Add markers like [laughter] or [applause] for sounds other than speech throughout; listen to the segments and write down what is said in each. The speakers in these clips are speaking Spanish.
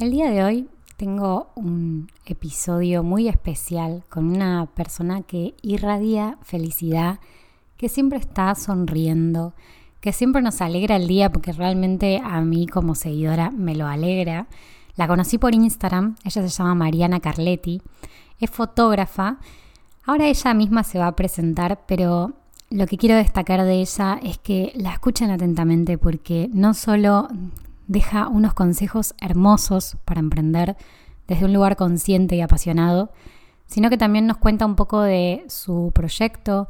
El día de hoy tengo un episodio muy especial con una persona que irradia felicidad, que siempre está sonriendo, que siempre nos alegra el día porque realmente a mí como seguidora me lo alegra. La conocí por Instagram, ella se llama Mariana Carletti, es fotógrafa. Ahora ella misma se va a presentar, pero lo que quiero destacar de ella es que la escuchen atentamente porque no solo deja unos consejos hermosos para emprender desde un lugar consciente y apasionado, sino que también nos cuenta un poco de su proyecto,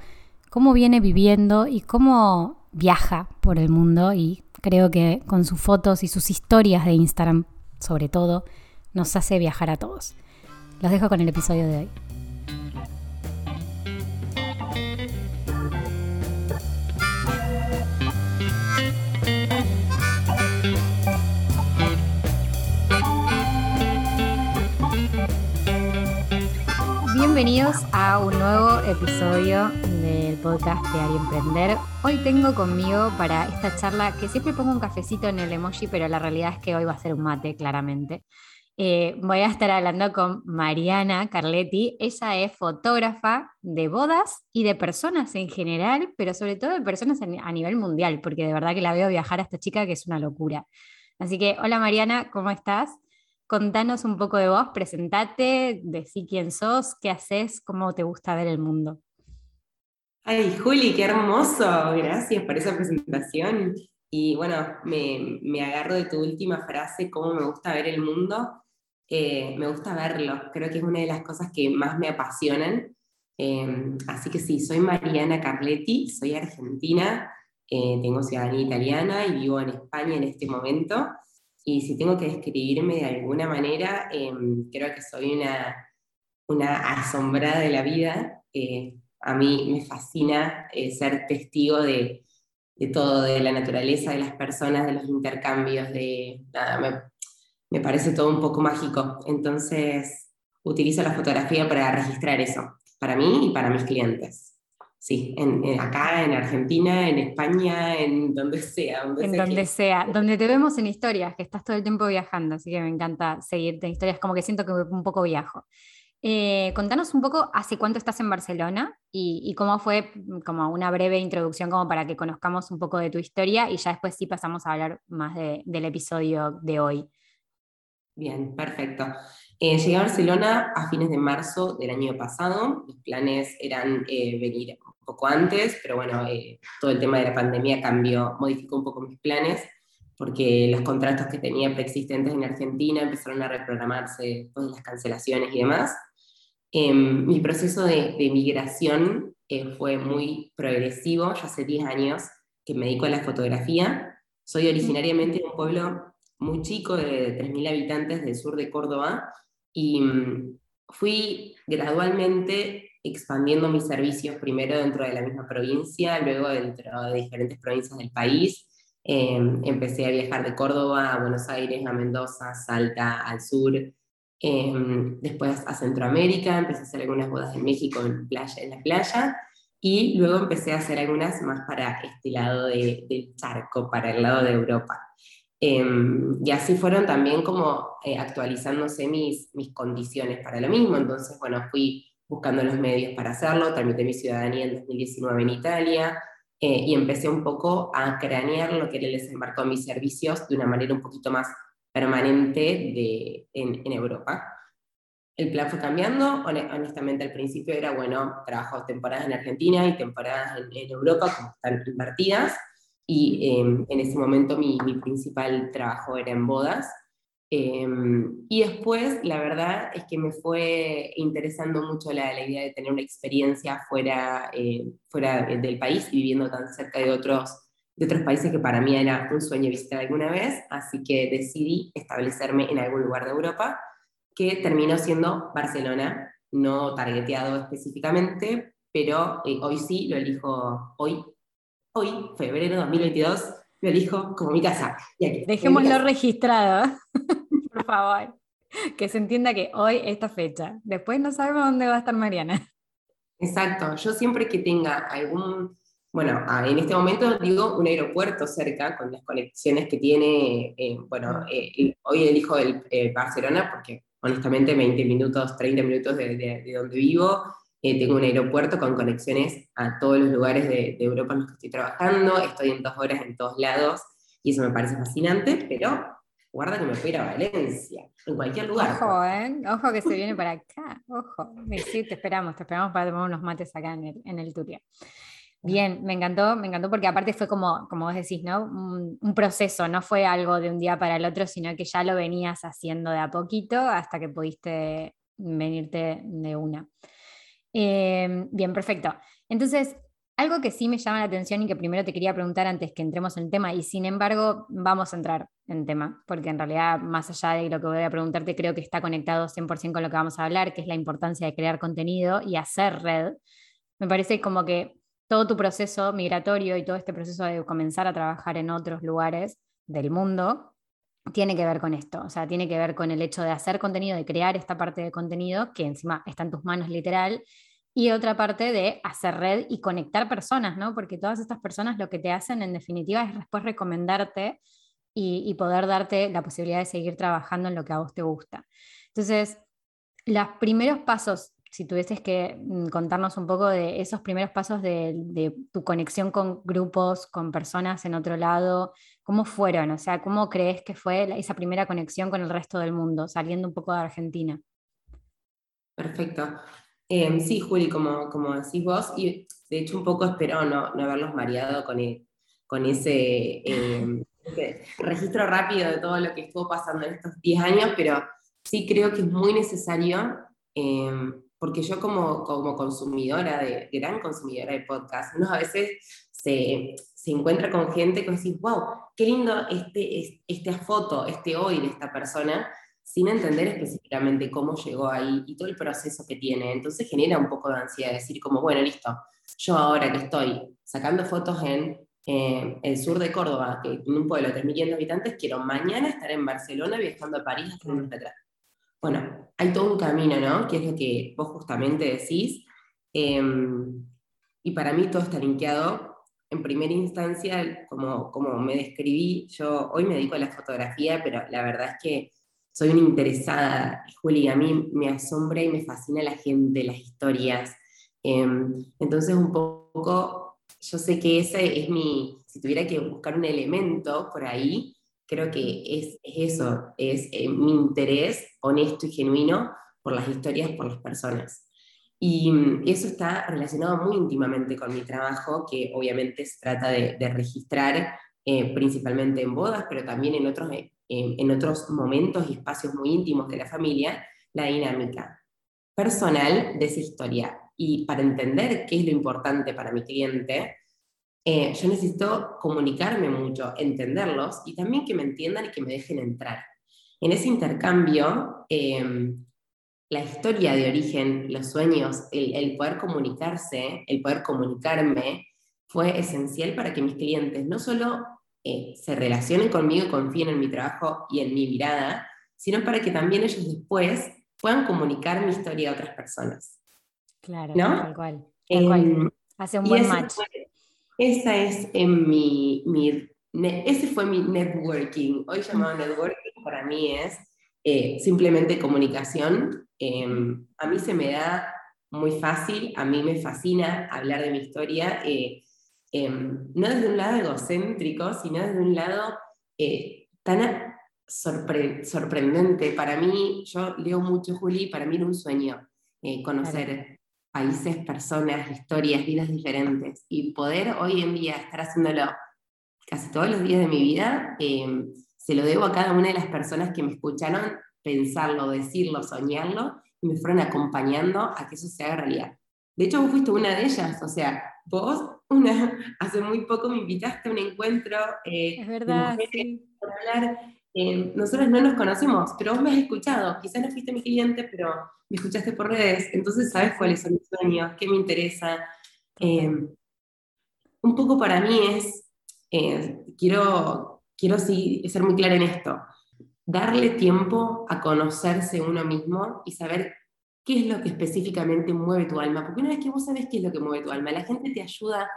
cómo viene viviendo y cómo viaja por el mundo y creo que con sus fotos y sus historias de Instagram sobre todo nos hace viajar a todos. Los dejo con el episodio de hoy. Bienvenidos a un nuevo episodio del podcast de Ari Emprender. Hoy tengo conmigo para esta charla que siempre pongo un cafecito en el emoji, pero la realidad es que hoy va a ser un mate, claramente. Eh, voy a estar hablando con Mariana Carletti. Ella es fotógrafa de bodas y de personas en general, pero sobre todo de personas a nivel mundial, porque de verdad que la veo viajar a esta chica que es una locura. Así que, hola Mariana, ¿cómo estás? Contanos un poco de vos, presentate, decí quién sos, qué haces, cómo te gusta ver el mundo. Ay, Juli, qué hermoso. Gracias por esa presentación. Y bueno, me, me agarro de tu última frase, cómo me gusta ver el mundo. Eh, me gusta verlo, creo que es una de las cosas que más me apasionan. Eh, así que sí, soy Mariana Carletti, soy argentina, eh, tengo ciudadanía italiana y vivo en España en este momento. Y si tengo que describirme de alguna manera, em, creo que soy una, una asombrada de la vida. Eh, a mí me fascina eh, ser testigo de, de, todo, de la naturaleza, de las personas, de los intercambios, de nada, me, me parece todo un poco mágico. Entonces, utilizo la fotografía para registrar eso, para mí y para mis clientes. Sí, en, acá, en Argentina, en España, en donde sea. en donde sea, donde te vemos en historias, que estás todo el tiempo viajando, así que me encanta seguirte en historias, como que siento que un poco viajo. Eh, contanos un poco hace cuánto estás en Barcelona y, cómo fue como una breve introducción como para que conozcamos un poco de tu historia y ya después sí pasamos a hablar más del episodio de hoy. Bien, perfecto. Eh, llegué a Barcelona a fines de marzo del año pasado. Los planes eran eh, venir poco antes, pero bueno, eh, todo el tema de la pandemia cambió, modificó un poco mis planes, porque los contratos que tenía preexistentes en Argentina empezaron a reprogramarse después de las cancelaciones y demás. Em, mi proceso de, migración eh, fue muy progresivo, ya hace 10 años que me dedico a la fotografía. Soy originariamente de un pueblo muy chico de 3.000 habitantes del sur de Córdoba y mm, fui gradualmente expandiendo mis servicios primero dentro de la misma provincia, luego dentro de diferentes provincias del país. Em, empecé a viajar de Córdoba a Buenos Aires, a Mendoza, Salta, al sur, em, después a Centroamérica, empecé a hacer algunas bodas en México en, playa, en la playa, y luego empecé a hacer algunas más para este lado de, del charco, para el lado de Europa. Em, y así fueron también como eh, actualizándose mis, mis condiciones para lo mismo. Entonces, bueno, fui buscando los medios para hacerlo, tramité mi ciudadanía en 2019 en Italia eh, y empecé un poco a cranear lo que les embarcó mis servicios de una manera un poquito más permanente de, en, Europa. El plan fue cambiando, honestamente al principio era, bueno, trabajo temporadas en Argentina y temporadas en, Europa, como están invertidas, y em, en ese momento mi, mi principal trabajo era en bodas, Em, y después, la verdad es que me fue interesando mucho la, la idea de tener una experiencia fuera, eh, fuera del país y viviendo tan cerca de otros, de otros países que para mí era un sueño visitar alguna vez, así que decidí establecerme en algún lugar de Europa, que terminó siendo Barcelona, no targeteado específicamente, pero eh, hoy sí lo elijo, hoy, hoy, febrero de 2022, lo elijo como mi casa. Dejémoslo registrado, [laughs] por favor. Que se entienda que hoy esta fecha. Después no sabemos dónde va a estar Mariana. Exacto. Yo siempre que tenga algún, bueno, en este momento digo un aeropuerto cerca con las conexiones que tiene, eh, bueno, eh, hoy elijo el Barcelona porque honestamente 20 minutos, 30 minutos de, donde vivo, tengo un aeropuerto con conexiones a todos los lugares de, de Europa en los que estoy trabajando, estoy en dos horas en todos lados y eso me parece fascinante, pero guarda que me voy a a Valencia, en cualquier lugar. Ojo, ¿eh? Ojo que se viene para acá, ojo. Sí, te esperamos, te esperamos para tomar unos mates acá en el, en el Turia. Bien, me encantó, me encantó porque aparte fue como, como vos decís, ¿no? Un, proceso, no fue algo de un día para el otro, sino que ya lo venías haciendo de a poquito hasta que pudiste venirte de una. Eh, bien, perfecto. Entonces, algo que sí me llama la atención y que primero te quería preguntar antes que entremos en el tema, y sin embargo vamos a entrar en tema, porque en realidad más allá de lo que voy a preguntarte, creo que está conectado 100% con lo que vamos a hablar, que es la importancia de crear contenido y hacer red. Me parece como que todo tu proceso migratorio y todo este proceso de comenzar a trabajar en otros lugares del mundo tiene que ver con esto, o sea, tiene que ver con el hecho de hacer contenido, de crear esta parte de contenido que encima está en tus manos literal y otra parte de hacer red y conectar personas, ¿no? Porque todas estas personas lo que te hacen en definitiva es después recomendarte y, poder darte la posibilidad de seguir trabajando en lo que a vos te gusta. Entonces, los primeros pasos, si tuvieses que mm, contarnos un poco de esos primeros pasos de, tu conexión con grupos, con personas en otro lado, ¿cómo fueron? O sea, ¿cómo crees que fue esa primera conexión con el resto del mundo, saliendo un poco de Argentina? Perfecto. Em, sí, Juli, como, como decís vos, y de hecho un poco espero no, no haberlos mareado con, con em, ese, registro rápido de todo lo que estuvo pasando en estos 10 años, pero sí creo que es muy necesario, em, porque yo como, como consumidora, de, gran consumidora de podcast, uno a veces se, se encuentra con gente que decís, wow, qué lindo este, esta foto, este hoy de esta persona, sin entender específicamente cómo llegó ahí y todo el proceso que tiene. Entonces genera un poco de ansiedad decir como, bueno, listo, yo ahora que estoy sacando fotos en eh, el sur de Córdoba, que tiene un pueblo de 3.500 habitantes, quiero mañana estar en Barcelona viajando a París haciendo un atrás. Bueno, hay todo un camino, ¿no? Que es lo que vos justamente decís. Em, y para mí todo está linkeado. En primera instancia, como, como me describí, yo hoy me dedico a la fotografía, pero la verdad es que soy una interesada, Juli, a mí me asombra y me fascina la gente, las historias. Em, entonces, un poco, yo sé que ese es mi, si tuviera que buscar un elemento por ahí, creo que es, eso, es eh, mi interés honesto y genuino por las historias, por las personas. Y mm, eso está relacionado muy íntimamente con mi trabajo, que obviamente se trata de, registrar eh, principalmente en bodas, pero también en otros eh, en otros momentos y espacios muy íntimos de la familia, la dinámica personal de esa historia. Y para entender qué es lo importante para mi cliente, eh, yo necesito comunicarme mucho, entenderlos y también que me entiendan y que me dejen entrar. En ese intercambio, em, la historia de origen, los sueños, el, poder comunicarse, el poder comunicarme, fue esencial para que mis clientes no solo eh, se relacionen conmigo, confíen en mi trabajo y en mi mirada, sino para que también ellos después puedan comunicar mi historia a otras personas. Claro, tal cual. Em, Hace un buen match. esa es en mi, mi, ese fue mi networking. Hoy llamado networking para mí es eh, simplemente comunicación. Em, a mí se me da muy fácil, a mí me fascina hablar de mi historia. Eh, Em, no desde un lado egocéntrico, sino desde un lado eh, tan sorprendente. Para mí, yo leo mucho, Juli, para mí era un sueño eh, conocer países, personas, historias, vidas diferentes y poder hoy en día estar haciéndolo casi todos los días de mi vida, em, se lo debo a cada una de las personas que me escucharon pensarlo, decirlo, soñarlo y me fueron acompañando a que eso se haga realidad. De hecho, vos fuiste una de ellas, o sea, vos una, hace muy poco me invitaste a un encuentro eh, es verdad, hablar. Eh, nosotros no nos conocemos, pero vos me has escuchado. Quizás no fuiste mi cliente, pero me escuchaste por redes, entonces sabes cuáles son mis sueños, qué me interesa. Eh, un poco para mí es, quiero, quiero sí, ser muy clara en esto, darle tiempo a conocerse uno mismo y saber qué es lo que específicamente mueve tu alma. Porque una vez que vos sabes qué es lo que mueve tu alma, la gente te ayuda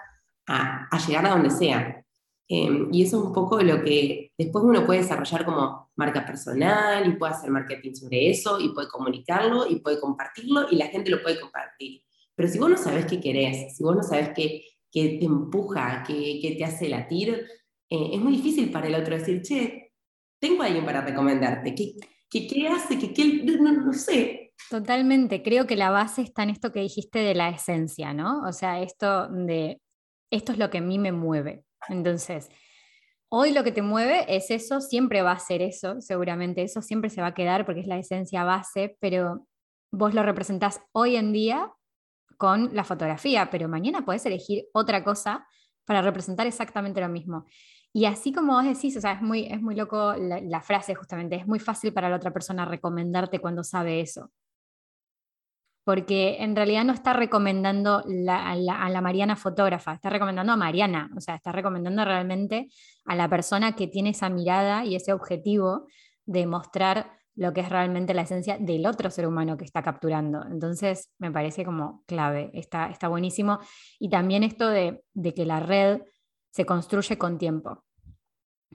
a, llegar a donde sea. Em, y eso es un poco lo que después uno puede desarrollar como marca personal y puede hacer marketing sobre eso y puede comunicarlo y puede compartirlo y la gente lo puede compartir. Pero si vos no sabes qué querés, si vos no sabes qué, te empuja, qué, te hace latir, eh, es muy difícil para el otro decir, che, tengo a alguien para recomendarte. ¿Qué, qué, qué hace? ¿Qué, qué no, no, sé. Totalmente, creo que la base está en esto que dijiste de la esencia, ¿no? O sea, esto de, esto es lo que a mí me mueve. Entonces, hoy lo que te mueve es eso, siempre va a ser eso, seguramente eso siempre se va a quedar porque es la esencia base, pero vos lo representás hoy en día con la fotografía, pero mañana puedes elegir otra cosa para representar exactamente lo mismo. Y así como vos decís, o sea, es muy, es muy loco la, frase justamente, es muy fácil para la otra persona recomendarte cuando sabe eso. Porque en realidad no está recomendando a, la, Mariana fotógrafa, está recomendando a Mariana, o sea, está recomendando realmente a la persona que tiene esa mirada y ese objetivo de mostrar lo que es realmente la esencia del otro ser humano que está capturando. Entonces, me parece como clave, está, está buenísimo. Y también esto de, que la red se construye con tiempo.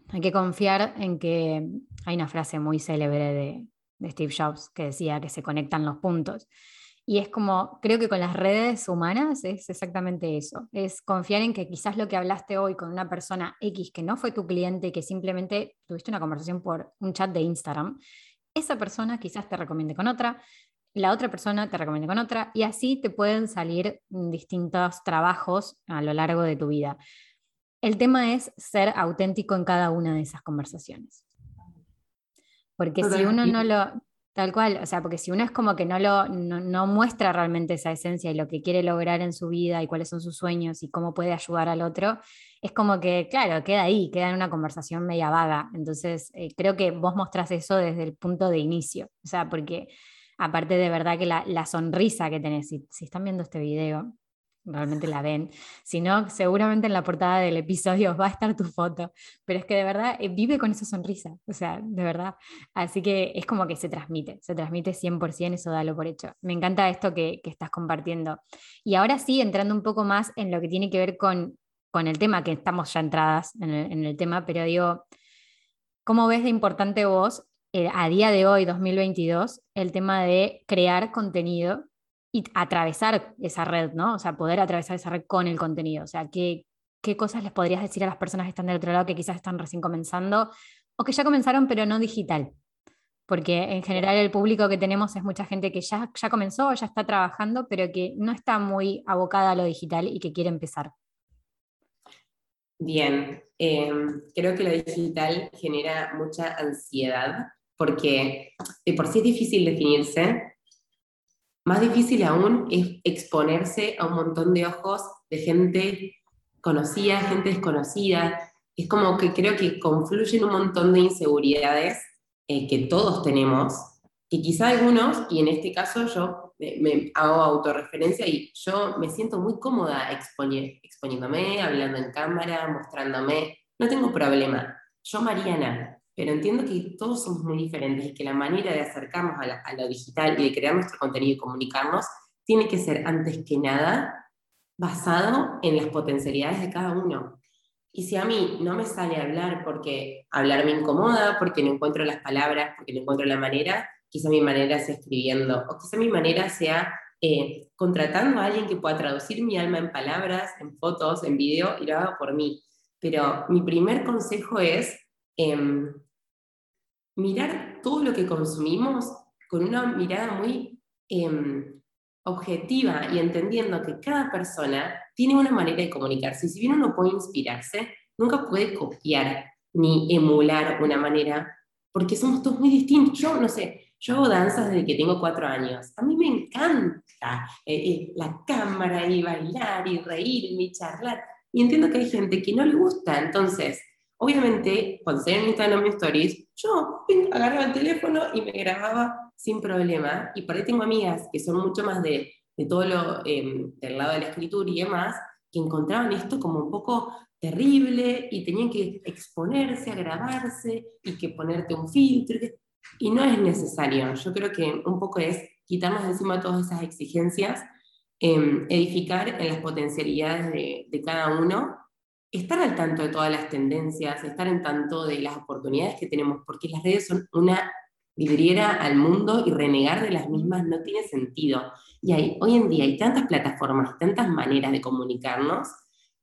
Hay que confiar en que hay una frase muy célebre de, de Steve Jobs que decía que se conectan los puntos. Y es como, creo que con las redes humanas es exactamente eso, es confiar en que quizás lo que hablaste hoy con una persona X que no fue tu cliente, que simplemente tuviste una conversación por un chat de Instagram, esa persona quizás te recomiende con otra, la otra persona te recomiende con otra, y así te pueden salir distintos trabajos a lo largo de tu vida. El tema es ser auténtico en cada una de esas conversaciones. Porque si uno no lo, Tal cual, o sea, porque si uno es como que no, lo, no, muestra realmente esa esencia y lo que quiere lograr en su vida y cuáles son sus sueños y cómo puede ayudar al otro, es como que, claro, queda ahí, queda en una conversación media vaga. Entonces, eh, creo que vos mostrás eso desde el punto de inicio, o sea, porque aparte de verdad que la, la sonrisa que tenés, si, si están viendo este video, realmente la ven. Si no, seguramente en la portada del episodio va a estar tu foto, pero es que de verdad eh, vive con esa sonrisa, o sea, de verdad. Así que es como que se transmite, se transmite 100%, eso dalo por hecho. Me encanta esto que, estás compartiendo. Y ahora sí, entrando un poco más en lo que tiene que ver con, con el tema, que estamos ya entradas en el, en el tema, pero digo, ¿cómo ves de importante vos eh, a día de hoy, 2022, el tema de crear contenido y atravesar esa red, ¿no? O sea, poder atravesar esa red con el contenido. O sea, ¿qué, qué cosas les podrías decir a las personas que están del otro lado que quizás están recién comenzando o que ya comenzaron pero no digital? Porque en general el público que tenemos es mucha gente que ya, ya comenzó, ya está trabajando, pero que no está muy abocada a lo digital y que quiere empezar. Bien, em, creo que lo digital genera mucha ansiedad porque de por sí es difícil definirse, más difícil aún es exponerse a un montón de ojos de gente conocida, gente desconocida. Es como que creo que confluyen un montón de inseguridades eh, que todos tenemos, que quizá algunos, y en este caso yo me, hago autorreferencia y yo me siento muy cómoda exponiéndome, hablando en cámara, mostrándome, no tengo problema. Yo, Mariana, pero entiendo que todos somos muy diferentes y que la manera de acercarnos a, lo digital y de crear nuestro contenido y comunicarnos tiene que ser antes que nada basado en las potencialidades de cada uno. Y si a mí no me sale hablar porque hablar me incomoda, porque no encuentro las palabras, porque no encuentro la manera, quizá mi manera sea escribiendo, o quizá mi manera sea eh, contratando a alguien que pueda traducir mi alma en palabras, en fotos, en video, y lo haga por mí. Pero mi primer consejo es Em, mirar todo lo que consumimos con una mirada muy em, objetiva y entendiendo que cada persona tiene una manera de comunicarse. Y si bien uno puede inspirarse, nunca puede copiar ni emular una manera, porque somos todos muy distintos. Yo, no sé, yo hago danzas desde que tengo cuatro años. A mí me encanta eh, eh, la cámara y bailar y reírme y charlar. Y entiendo que hay gente que no le gusta. Entonces, Obviamente, cuando salía en Instagram mis stories, yo agarraba el teléfono y me grababa sin problema. Y por ahí tengo amigas que son mucho más de, de todo lo em, del lado de la escritura y demás, que encontraban esto como un poco terrible y tenían que exponerse a grabarse y que ponerte un filtro. Y no es necesario. Yo creo que un poco es quitarnos de encima todas esas exigencias em, edificar en las potencialidades de, de cada uno, estar al tanto de todas las tendencias, estar en tanto de las oportunidades que tenemos, porque las redes son una vidriera al mundo y renegar de las mismas no tiene sentido. Y hoy en día hay tantas plataformas, tantas maneras de comunicarnos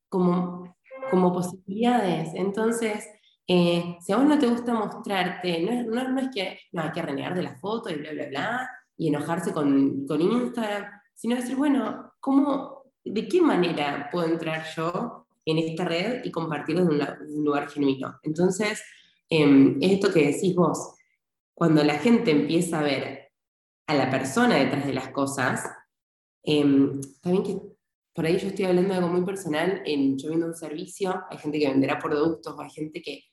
como, como posibilidades. Entonces, eh, si a vos no te gusta mostrarte, no es, no, es que no, hay que renegar de la foto y bla, bla, bla, y enojarse con, con Instagram, sino decir, bueno, ¿cómo, ¿de qué manera puedo entrar yo en esta red y compartirlo en un, lugar genuino? Entonces, eh, esto que decís vos, cuando la gente empieza a ver a la persona detrás de las cosas, em, también que por ahí yo estoy hablando de algo muy personal, en, yo viendo un servicio, hay gente que venderá productos, hay gente que...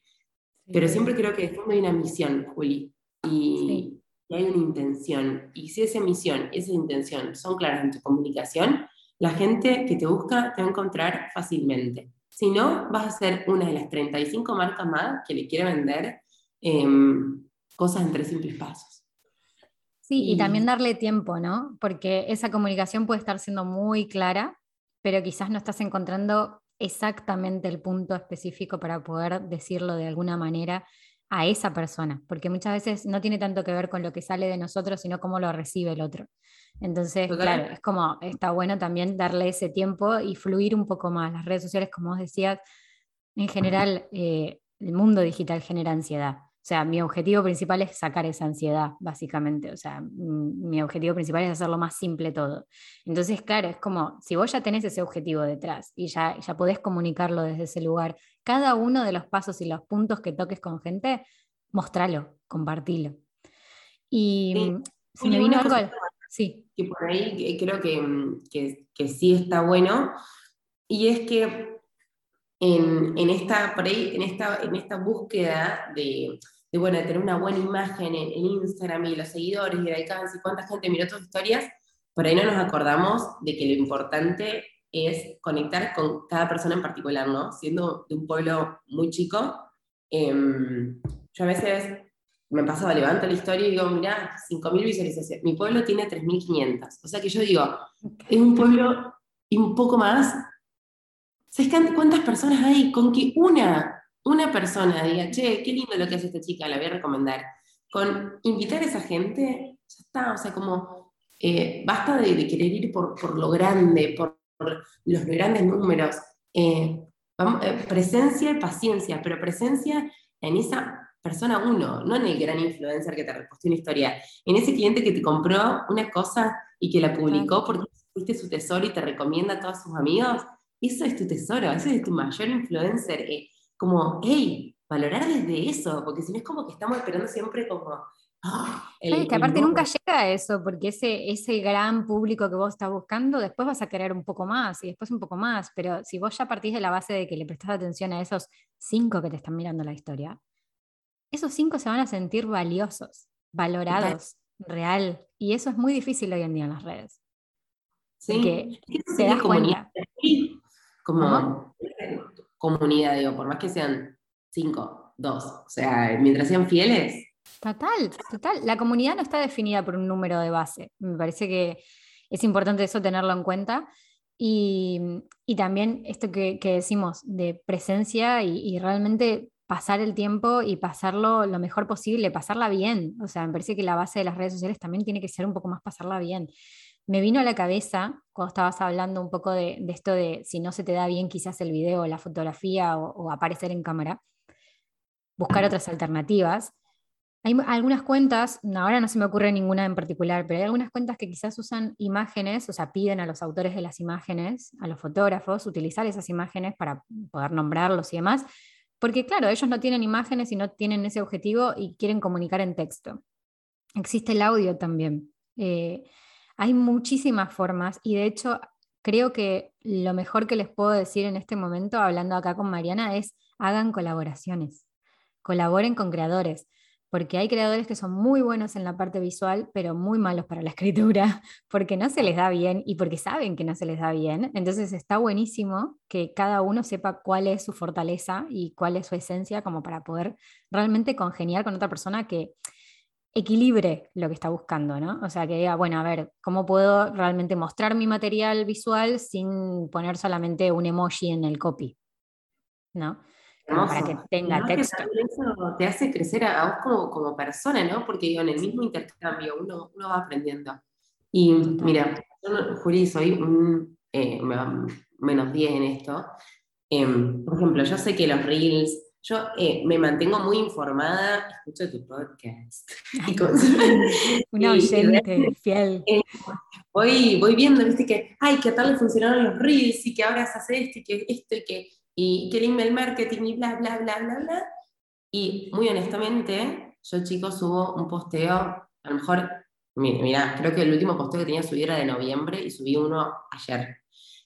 Pero siempre creo que de fondo hay una misión, Juli, y, y hay una intención. Y si esa misión esa intención son claras en tu comunicación, la gente que te busca te va a encontrar fácilmente. Si no, vas a ser una de las 35 marcas más que le quiere vender eh, cosas en tres simples pasos. Sí, y, también darle tiempo, ¿no? Porque esa comunicación puede estar siendo muy clara, pero quizás no estás encontrando exactamente el punto específico para poder decirlo de alguna manera a esa persona, porque muchas veces no tiene tanto que ver con lo que sale de nosotros, sino cómo lo recibe el otro. Entonces, claro, es como, está bueno también darle ese tiempo y fluir un poco más. Las redes sociales, como vos decías, en general, eh, el mundo digital genera ansiedad. O sea, mi objetivo principal es sacar esa ansiedad, básicamente. O sea, mi objetivo principal es hacerlo más simple todo. Entonces, claro, es como, si vos ya tenés ese objetivo detrás y ya, ya podés comunicarlo desde ese lugar, cada uno de los pasos y los puntos que toques con gente, mostralo, compartilo. Y mm, si me vino algo... Sí. Que por ahí creo que, que, que sí está bueno. Y es que en, en, esta, por ahí, en, esta, en esta búsqueda de, de, bueno, de tener una buena imagen en, Instagram y los seguidores y el alcance y cuánta gente miró tus historias, por ahí no nos acordamos de que lo importante es conectar con cada persona en particular, ¿no? Siendo de un pueblo muy chico, em, yo a veces me pasaba, levanto la historia y digo, mira, 5.000 visualizaciones, mi pueblo tiene 3.500, o sea que yo digo, es un pueblo y un poco más, ¿sabes cuántas personas hay con que una una persona diga, che, qué lindo lo que hace esta chica, la voy a recomendar, con invitar a esa gente, ya está, o sea, como eh, basta de, querer ir por, lo grande, por, los grandes números. Eh, eh, presencia y paciencia, pero presencia en esa persona uno, no en el gran influencer que te repostó una historia, en ese cliente que te compró una cosa y que la publicó porque fuiste su tesoro y te recomienda a todos sus amigos, eso es tu tesoro, ese es tu mayor influencer como, hey, valorar desde eso, porque si no es como que estamos esperando siempre como... ¡ah! que aparte nunca llega a eso, porque ese, ese gran público que vos estás buscando, después vas a querer un poco más y después un poco más, pero si vos ya partís de la base de que le prestás atención a esos cinco que te están mirando la historia, esos cinco se van a sentir valiosos, valorados, real, y eso es muy difícil hoy en día en las redes. Sí, que te das cuenta. Como, comunidad, digo, por más que sean cinco, dos, o sea, mientras sean fieles. Total, total. La comunidad no está definida por un número de base. Me parece que es importante eso tenerlo en cuenta. Y, también esto que, decimos de presencia y, realmente pasar el tiempo y pasarlo lo mejor posible, pasarla bien. O sea, me parece que la base de las redes sociales también tiene que ser un poco más pasarla bien me vino a la cabeza cuando estabas hablando un poco de, esto de si no se te da bien quizás el video, la fotografía o, aparecer en cámara, buscar otras alternativas. Hay algunas cuentas, ahora no se me ocurre ninguna en particular, pero hay algunas cuentas que quizás usan imágenes, o sea, piden a los autores de las imágenes, a los fotógrafos, utilizar esas imágenes para poder nombrarlos y demás, porque claro, ellos no tienen imágenes y no tienen ese objetivo y quieren comunicar en texto. Existe el audio también. Eh, hay muchísimas formas y de hecho creo que lo mejor que les puedo decir en este momento, hablando acá con Mariana, es hagan colaboraciones, colaboren con creadores, porque hay creadores que son muy buenos en la parte visual, pero muy malos para la [laughs] escritura, porque no se les da bien y porque saben que no se les da bien. Entonces está buenísimo que cada uno sepa cuál es su fortaleza y cuál es su esencia como para poder realmente congeniar con otra persona que equilibre lo que está buscando, ¿no? O sea, que diga, bueno, a ver, ¿cómo puedo realmente mostrar mi material visual sin poner solamente un emoji en el copy? ¿No? para que tenga texto. eso te hace crecer a, vos como, como, persona, ¿no? Porque en el mismo intercambio uno, uno va aprendiendo. Y mira, yo, Juli, soy un eh, menos 10 en esto. Em, por ejemplo, yo sé que los reels yo eh, me mantengo muy informada, escucho tu podcast. [laughs] [laughs] Una [laughs] oyente fiel. Eh, voy, voy viendo, viste, que, ay, que tal le funcionaron los reels y que ahora se hace esto y que esto y que, y que el email marketing y bla, bla, bla, bla, bla. Y muy honestamente, yo, chicos, subo un posteo, a lo mejor, mira, mira, creo que el último posteo que tenía subido era de noviembre y subí uno ayer.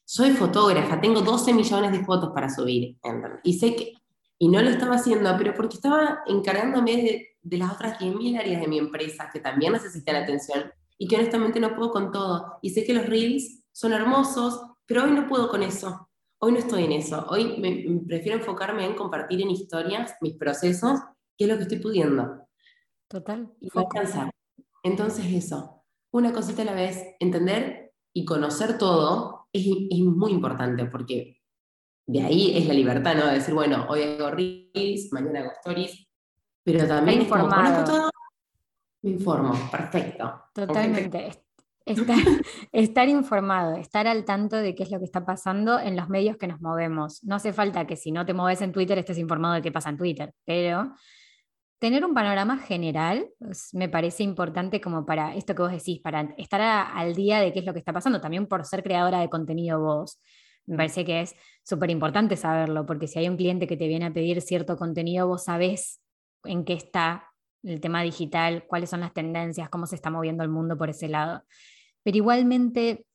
Soy fotógrafa, tengo 12 millones de fotos para subir. Y sé que y no lo estaba haciendo, pero porque estaba encargándome de, de las otras 10.000 áreas de mi empresa que también necesitan atención y que honestamente no puedo con todo. Y sé que los reels son hermosos, pero hoy no puedo con eso. Hoy no estoy en eso. Hoy me, prefiero enfocarme en compartir en historias mis procesos, que es lo que estoy pudiendo. Total. Y alcanzar. Entonces eso, una cosita a la vez, entender y conocer todo es, es muy importante porque de ahí es la libertad, ¿no? De decir, bueno, hoy hago reels, mañana hago stories, pero también informado. todo, me informo, perfecto. Totalmente. [laughs] Estar, informado, estar al tanto de qué es lo que está pasando en los medios que nos movemos. No hace falta que si no te mueves en Twitter estés informado de qué pasa en Twitter, pero tener un panorama general pues, me parece importante como para esto que vos decís, para estar al día de qué es lo que está pasando, también por ser creadora de contenido vos. Me parece que es súper importante saberlo, porque si hay un cliente que te viene a pedir cierto contenido, vos sabés en qué está el tema digital, cuáles son las tendencias, cómo se está moviendo el mundo por ese lado. Pero igualmente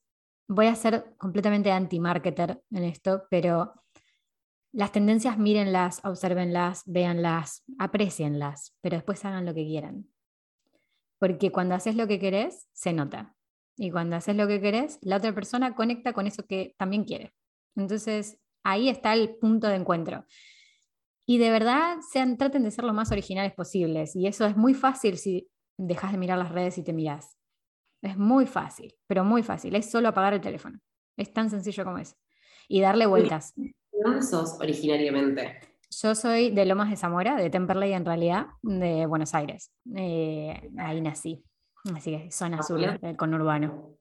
voy a ser completamente anti-marketer en esto, pero las tendencias mírenlas, observenlas, véanlas, aprecienlas, pero después hagan lo que quieran. Porque cuando haces lo que querés, se nota. Y cuando haces lo que querés, la otra persona conecta con eso que también quiere. Entonces, ahí está el punto de encuentro. Y de verdad, sean, traten de ser lo más originales posibles. Y eso es muy fácil si dejas de mirar las redes y te miras. Es muy fácil, pero muy fácil. Es solo apagar el teléfono. Es tan sencillo como eso. Y darle vueltas. ¿De dónde sos originariamente? Yo soy de Lomas de Zamora, de Temperley en realidad, de Buenos Aires. Eh, ahí nací. Así que zona azul del conurbano.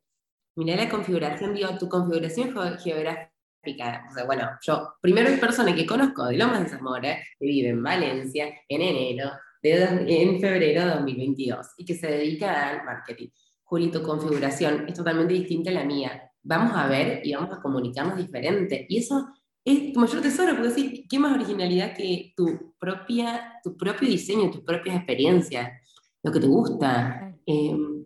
Mirá la configuración, digo, tu configuración geográfica o sea, bueno, yo, primera persona que conozco de Lomas de Zamora, que vive en Valencia en enero, de, en febrero de 2022, y que se dedica al marketing. Juli, tu configuración es totalmente distinta a la mía. Vamos a ver y vamos a comunicarnos diferente. Y eso es tu mayor tesoro, porque decir, ¿qué más originalidad que tu, propia, tu propio diseño, tus propias experiencias, lo que te gusta? Em,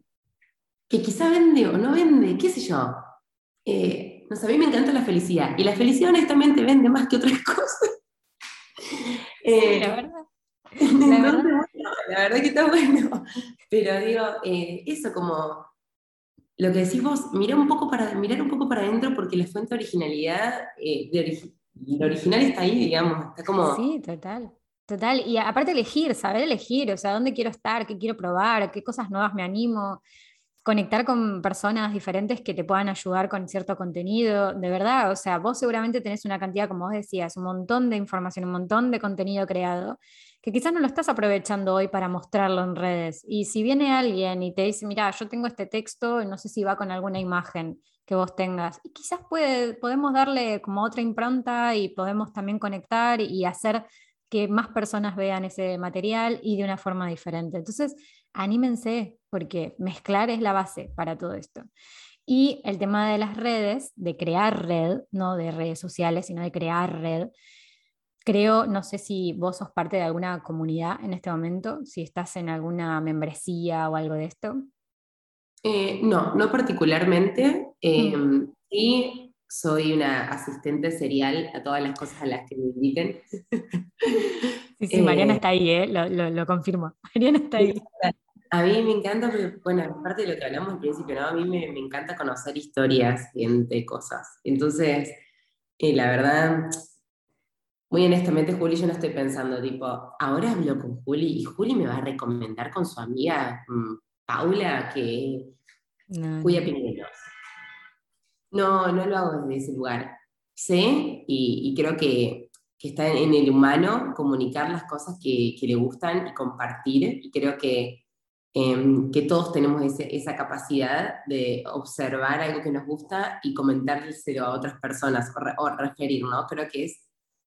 que quizá vende o no vende, qué sé yo. Eh, a mí me encanta la felicidad. Y la felicidad honestamente vende más que otras [laughs] cosas. Eh, [laughs] la verdad. La, verdad. que está bueno. Pero digo, eh, eso como lo que decís vos, mirar un poco para, mirar un poco para adentro porque la fuente de originalidad, eh, de lo original está ahí, digamos, está como... Sí, total. Total, y aparte elegir, saber elegir, o sea, dónde quiero estar, qué quiero probar, qué cosas nuevas me animo conectar con personas diferentes que te puedan ayudar con cierto contenido, de verdad, o sea, vos seguramente tenés una cantidad, como vos decías, un montón de información, un montón de contenido creado, que quizás no lo estás aprovechando hoy para mostrarlo en redes. Y si viene alguien y te dice, mira, yo tengo este texto, no sé si va con alguna imagen que vos tengas, y quizás puede, podemos darle como otra impronta y podemos también conectar y hacer que más personas vean ese material y de una forma diferente. Entonces, anímense, porque mezclar es la base para todo esto. Y el tema de las redes, de crear red, no de redes sociales, sino de crear red. Creo, no sé si vos sos parte de alguna comunidad en este momento, si estás en alguna membresía o algo de esto. Eh, no, no particularmente. Eh, mm. Sí, soy una asistente serial a todas las cosas a las que me inviten. [laughs] Sí, sí, Mariana eh, está ahí, ¿eh? lo, lo, confirmo. [laughs] Mariana está ahí. A mí me encanta, bueno, aparte de lo que hablamos al principio, ¿no? A mí me, me encanta conocer historias, gente, cosas. Entonces, eh, la verdad, muy honestamente, Juli, yo no estoy pensando, tipo, ahora hablo con Juli y Juli me va a recomendar con su amiga mm, Paula que cuida no. No, no lo hago desde ese lugar. Sé y, creo que, está en, el humano comunicar las cosas que, le gustan y compartir. Y creo que, em, que todos tenemos esa capacidad de observar algo que nos gusta y comentárselo a otras personas o, o referir, ¿no? Creo que es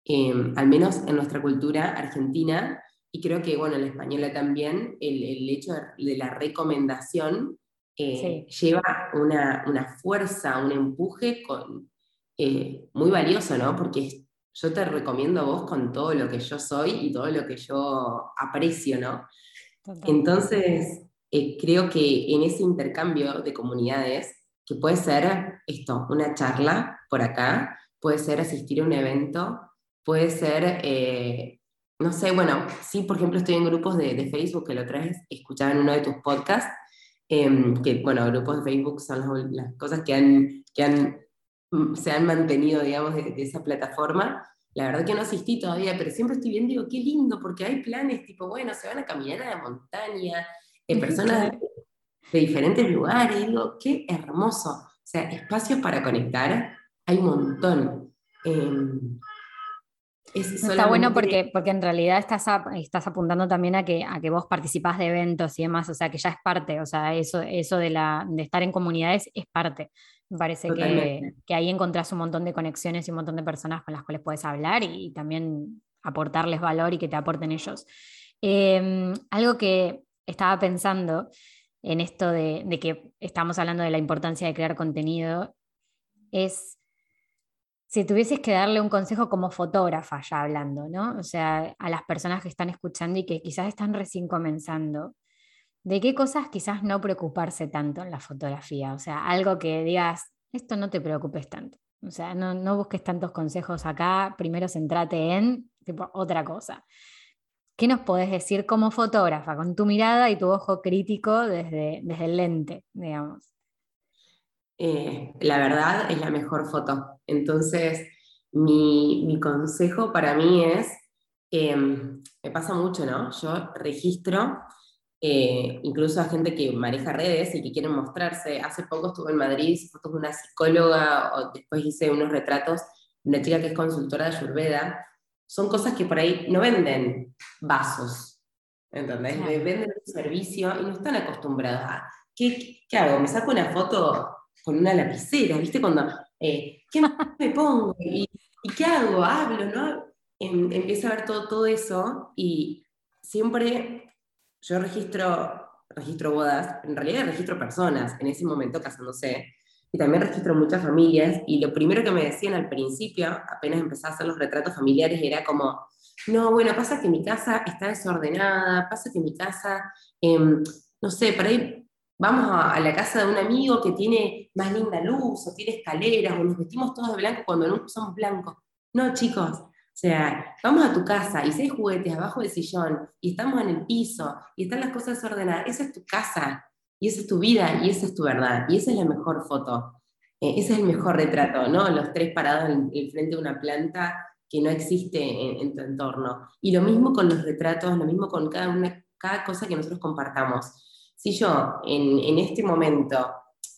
Em, al menos en nuestra cultura argentina, y creo que, bueno, en la española también, el, el hecho de la recomendación eh, lleva una, una, fuerza, un empuje con, eh, muy valioso, ¿no? Porque yo te recomiendo a vos con todo lo que yo soy y todo lo que yo aprecio, ¿no? Entonces, eh, creo que en ese intercambio de comunidades, que puede ser esto, una charla por acá, puede ser asistir a un evento, puede ser, eh, no sé, bueno, sí, por ejemplo, estoy en grupos de, Facebook que lo traes, escuchaba en uno de tus podcasts, em, que, bueno, grupos de Facebook son las, cosas que, han, que han, mm, se han mantenido, digamos, de, esa plataforma. La verdad que no asistí todavía, pero siempre estoy viendo, digo, qué lindo, porque hay planes tipo, bueno, se van a caminar a la montaña, eh, personas de, diferentes lugares, digo, qué hermoso. O sea, espacios para conectar hay un montón. Em, Está bueno porque, porque en realidad estás, estás apuntando también a que, a que vos participás de eventos y demás, o sea, que ya es parte, o sea, eso, eso de, la, de estar en comunidades es parte. Me parece que, que, ahí encontrás un montón de conexiones y un montón de personas con las cuales puedes hablar y, también aportarles valor y que te aporten ellos. Em, algo que estaba pensando en esto de, de que estamos hablando de la importancia de crear contenido es si tuvieses que darle un consejo como fotógrafa ya hablando, ¿no? O sea, a las personas que están escuchando y que quizás están recién comenzando, ¿de qué cosas quizás no preocuparse tanto en la fotografía? O sea, algo que digas, esto no te preocupes tanto. O sea, no, busques tantos consejos acá, primero centrate en otra cosa. ¿Qué nos podés decir como fotógrafa, con tu mirada y tu ojo crítico desde, desde el lente, digamos? Eh, la verdad es la mejor foto. Entonces, mi, consejo para mí es, em, me pasa mucho, ¿no? Yo registro eh, incluso a gente que maneja redes y que quieren mostrarse. Hace poco estuve en Madrid, fotos de una psicóloga, o después hice unos retratos de una chica que es consultora de Ayurveda. Son cosas que por ahí no venden vasos, ¿entendés? Venden un servicio y no están acostumbrados a... ¿Qué, ¿Qué hago? ¿Me saco una foto con una lapicera, ¿viste? Cuando, eh, ¿qué me pongo? ¿Y, qué hago? ¿Hablo? ¿no? Em, empiezo a ver todo, todo eso y siempre yo registro, registro bodas, en realidad registro personas en ese momento casándose, y también registro muchas familias, y lo primero que me decían al principio, apenas empecé a hacer los retratos familiares, era como, no, bueno, pasa que mi casa está desordenada, pasa que mi casa, em, no sé, para ir vamos a, la casa de un amigo que tiene más linda luz, o tiene escaleras, o nos vestimos todos de blanco cuando no somos blancos. No, chicos, o sea, vamos a tu casa y hay juguetes abajo del sillón y estamos en el piso y están las cosas desordenadas, esa es tu casa y esa es tu vida y esa es tu verdad y esa es la mejor foto. Eh, ese es el mejor retrato, ¿no? Los tres parados en, frente de una planta que no existe en, en, tu entorno. Y lo mismo con los retratos, lo mismo con cada, una, cada cosa que nosotros compartamos si yo en, este momento,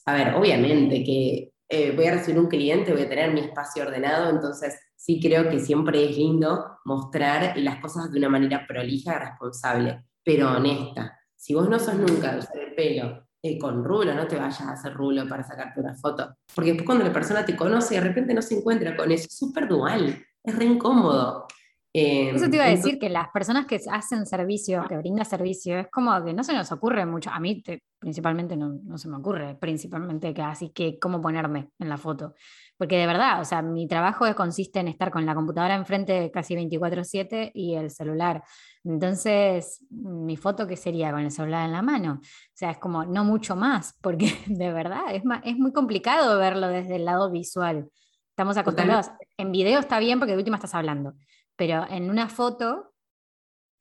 a ver, obviamente que eh, voy a recibir un cliente, voy a tener mi espacio ordenado, entonces sí creo que siempre es lindo mostrar las cosas de una manera prolija, responsable, pero honesta. Si vos no sos nunca de el pelo eh, con rulo, no te vayas a hacer rulo para sacarte una foto. Porque después cuando la persona te conoce de repente no se encuentra con eso, es súper dual, es re incómodo. Eso te iba a em, decir que las personas que hacen servicio, que brindan servicio, es como que no se nos ocurre mucho. A mí principalmente no, no, se me ocurre, principalmente que así que cómo ponerme en la foto. Porque de verdad, o sea, mi trabajo consiste en estar con la computadora enfrente casi 24/7 y el celular. Entonces, mi foto, ¿qué sería con el celular en la mano? O sea, es como no mucho más, porque [laughs] de verdad es, es muy complicado verlo desde el lado visual. Estamos acostumbrados. En video está bien porque de última estás hablando pero en una foto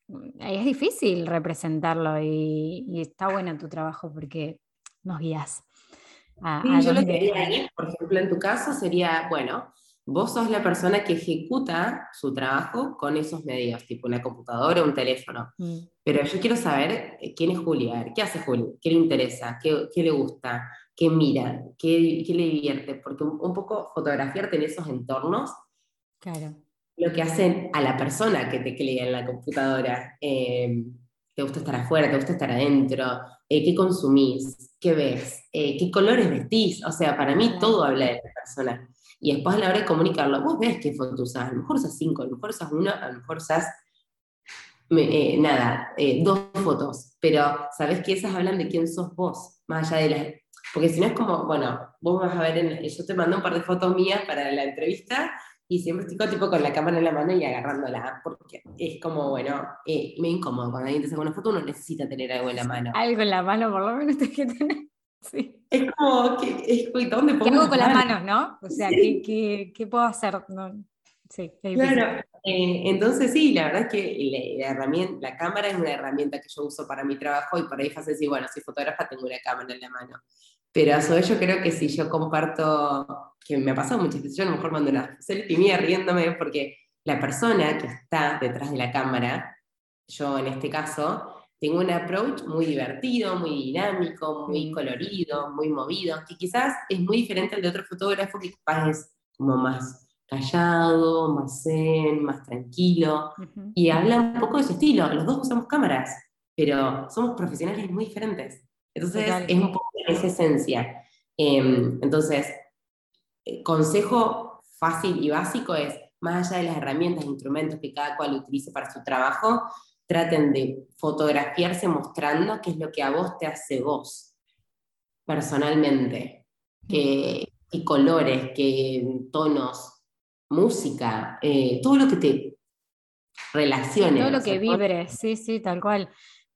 mm, es difícil representarlo y, está bueno tu trabajo porque nos guías. A, yo lo que por ejemplo, en tu caso sería, bueno, vos sos la persona que ejecuta su trabajo con esos medios, tipo una computadora o un teléfono. Mm. Pero yo quiero saber eh, quién es Julia, qué hace Julia, qué le interesa, qué, qué le gusta, qué mira, qué, qué le divierte, porque un, poco fotografiarte en esos entornos. Claro. Lo que hacen a la persona que te crea en la computadora. Eh, te gusta estar afuera, te gusta estar adentro, eh, qué consumís, qué ves, qué colores vestís. O sea, para mí todo habla de la persona. Y después a la hora de comunicarlo, vos ves qué foto usás, a lo mejor usas cinco, a lo mejor usas una, a lo mejor usas eh, nada, eh, dos fotos, pero sabés que esas hablan de quién sos vos, más allá de las... Porque si no es como, bueno, vos vas a ver, en, yo te mando un par de fotos mías para la entrevista y siempre estoy tipo con la cámara en la mano y agarrándola, porque es como, bueno, eh, me incómodo. Cuando alguien te saca una foto uno necesita tener algo en la mano. Algo en la mano por lo menos [laughs] tienes que tener. Es como, ¿qué, es, ¿dónde pongo ¿Qué hago con las manos, no? O sea, ¿qué, qué, qué, puedo hacer? sí, claro, eh, entonces sí, la verdad es que la, herramienta, la cámara es una herramienta que yo uso para mi trabajo y por ahí fácil decir, bueno, si fotógrafa tengo una cámara en la mano. Pero a su vez yo creo que si yo comparto, que me ha pasado muchas veces, yo a lo mejor mando una selfie mía riéndome porque la persona que está detrás de la cámara, yo en este caso, tengo un approach muy divertido, muy dinámico, muy colorido, muy movido, que quizás es muy diferente al de otro fotógrafo que capaz es como más callado, más zen, más tranquilo, y habla un poco de su estilo. Los dos usamos cámaras, pero somos profesionales muy diferentes. Entonces es un poco esa esencia. Em, entonces, eh, consejo fácil y básico es, más allá de las herramientas e instrumentos que cada cual utilice para su trabajo, traten de fotografiarse mostrando qué es lo que a vos te hace vos, personalmente. Qué, colores, qué tonos, música, eh, todo lo que te relacione. todo lo que vibre, sí, sí, tal cual.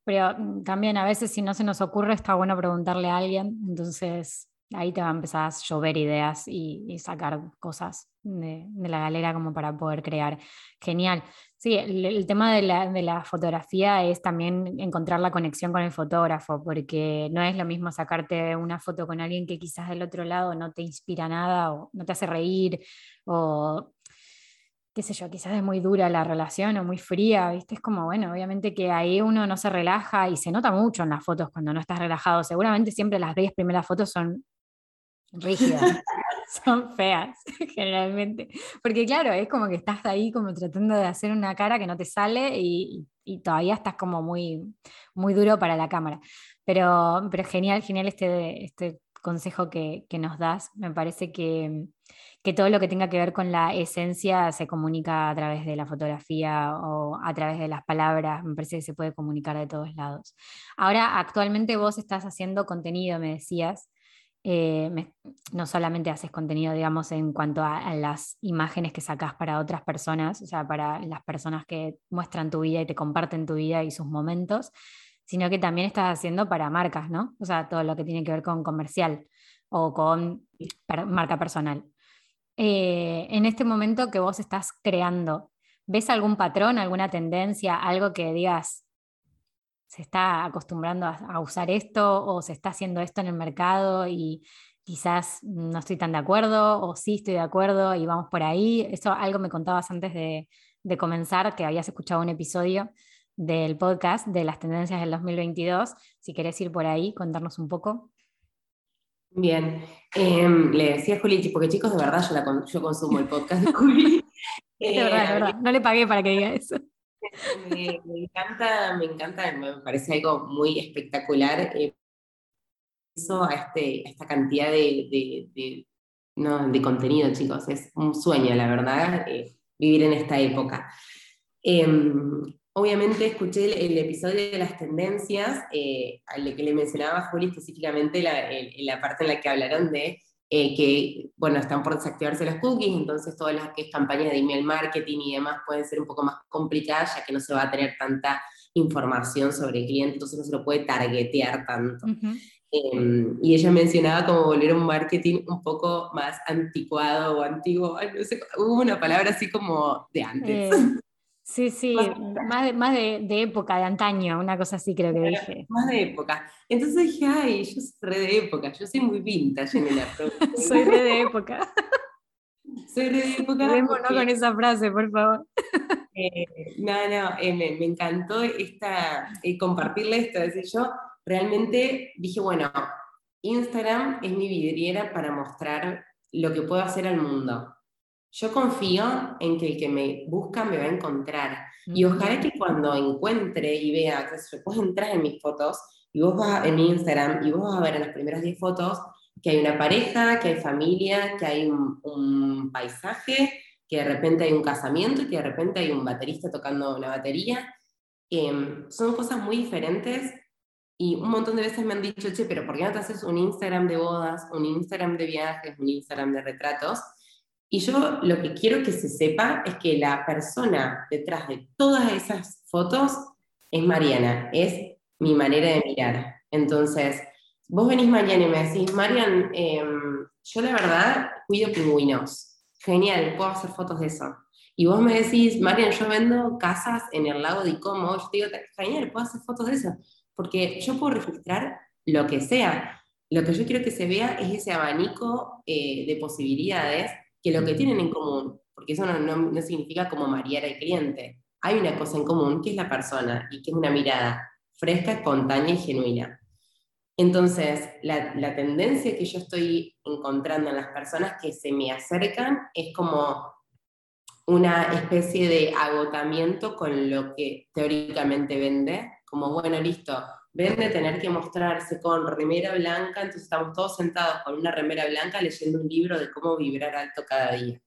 Pero mm, también a veces si no se nos ocurre está bueno preguntarle a alguien, entonces ahí te va a empezar a llover ideas y, sacar cosas de, la galera como para poder crear. Genial. Sí, el, tema de la, fotografía es también encontrar la conexión con el fotógrafo, porque no es lo mismo sacarte una foto con alguien que quizás del otro lado no te inspira nada o no te hace reír o qué sé yo, quizás es muy dura la relación o muy fría, ¿viste? Es como, bueno, obviamente que ahí uno no se relaja y se nota mucho en las fotos cuando no estás relajado. Seguramente siempre las 10 primeras fotos son rígidas, [laughs] [laughs] son feas [laughs] generalmente. Porque claro, es como que estás ahí como tratando de hacer una cara que no te sale y, todavía estás como muy, muy duro para la cámara. Pero, pero genial, genial este, este consejo que, nos das. Me parece que, que, todo lo que tenga que ver con la esencia se comunica a través de la fotografía o a través de las palabras. Me parece que se puede comunicar de todos lados. Ahora, actualmente vos estás haciendo contenido, me decías. Eh, no solamente haces contenido, digamos, en cuanto a, las imágenes que sacas para otras personas, o sea, para las personas que muestran tu vida y te comparten tu vida y sus momentos, sino que también estás haciendo para marcas, ¿no? O sea, todo lo que tiene que ver con comercial o con marca personal. Eh, en este momento que vos estás creando, ¿ves algún patrón, alguna tendencia, algo que digas, se está acostumbrando a, usar esto o se está haciendo esto en el mercado y quizás no estoy tan de acuerdo o sí estoy de acuerdo y vamos por ahí. Eso algo me contabas antes de, comenzar, que habías escuchado un episodio del podcast de las tendencias del 2022. Si querés ir por ahí, contarnos un poco. Bien, em, le decía a Juli, porque chicos, de verdad yo, yo consumo el podcast de Juli. [laughs] [laughs] de verdad, de verdad, no le pagué para que diga eso. Me, encanta, me encanta, me parece algo muy espectacular eh, eso a, este, esta cantidad de, de, contenido, chicos. Es un sueño, la verdad, eh, vivir en esta época. Obviamente escuché el, episodio de las tendencias, eh, al que le mencionaba a Juli específicamente la, la parte en la que hablaron de eh, que, bueno, están por desactivarse las cookies, entonces todas las que es campañas de email marketing y demás pueden ser un poco más complicadas, ya que no se va a tener tanta información sobre el cliente, entonces no se lo puede targetear tanto. Em, y ella mencionaba como volver a un marketing un poco más anticuado o antiguo, no sé, hubo una palabra así como de antes. Eh, Sí, sí, más de, más de, época, de antaño, una cosa así creo que dije. Más de época. Entonces dije, ay, yo soy re de época, yo soy muy vintage en el [laughs] [laughs] Soy re de época. Soy re enfocada. no con esa frase, por favor. [laughs] Eh, no, no, eh, me, encantó esta, eh, compartirle esto. Es decir, yo realmente dije, bueno, Instagram es mi vidriera para mostrar lo que puedo hacer al mundo. Yo confío en que el que me busca me va a encontrar. Y ojalá que cuando encuentre y vea, que se puede entrar en mis fotos, y vos vas en mi Instagram, y vos vas a ver en las primeras 10 fotos que hay una pareja, que hay familia, que hay un, paisaje, que de repente hay un casamiento y que de repente hay un baterista tocando una batería. Em, son cosas muy diferentes y un montón de veces me han dicho, che, pero ¿por qué no te haces un Instagram de bodas, un Instagram de viajes, un Instagram de retratos? Y yo lo que quiero que se sepa es que la persona detrás de todas esas fotos es Mariana, es mi manera de mirar. Entonces, vos venís mañana y me decís, Marian, em, yo la verdad cuido pingüinos. Genial, puedo hacer fotos de eso. Y vos me decís, Marian, yo vendo casas en el lago de Icomo. Yo te digo, genial, puedo hacer fotos de eso. Porque yo puedo registrar lo que sea. Lo que yo quiero que se vea es ese abanico eh, de posibilidades que lo que tienen en común, porque eso no, no, significa como marear al cliente. Hay una cosa en común que es la persona y que es una mirada fresca, espontánea y genuina. Entonces, la, la, tendencia que yo estoy encontrando en las personas que se me acercan es como una especie de agotamiento con lo que teóricamente vende, como bueno, listo, vende tener que mostrarse con remera blanca, entonces estamos todos sentados con una remera blanca leyendo un libro de cómo vibrar alto cada día.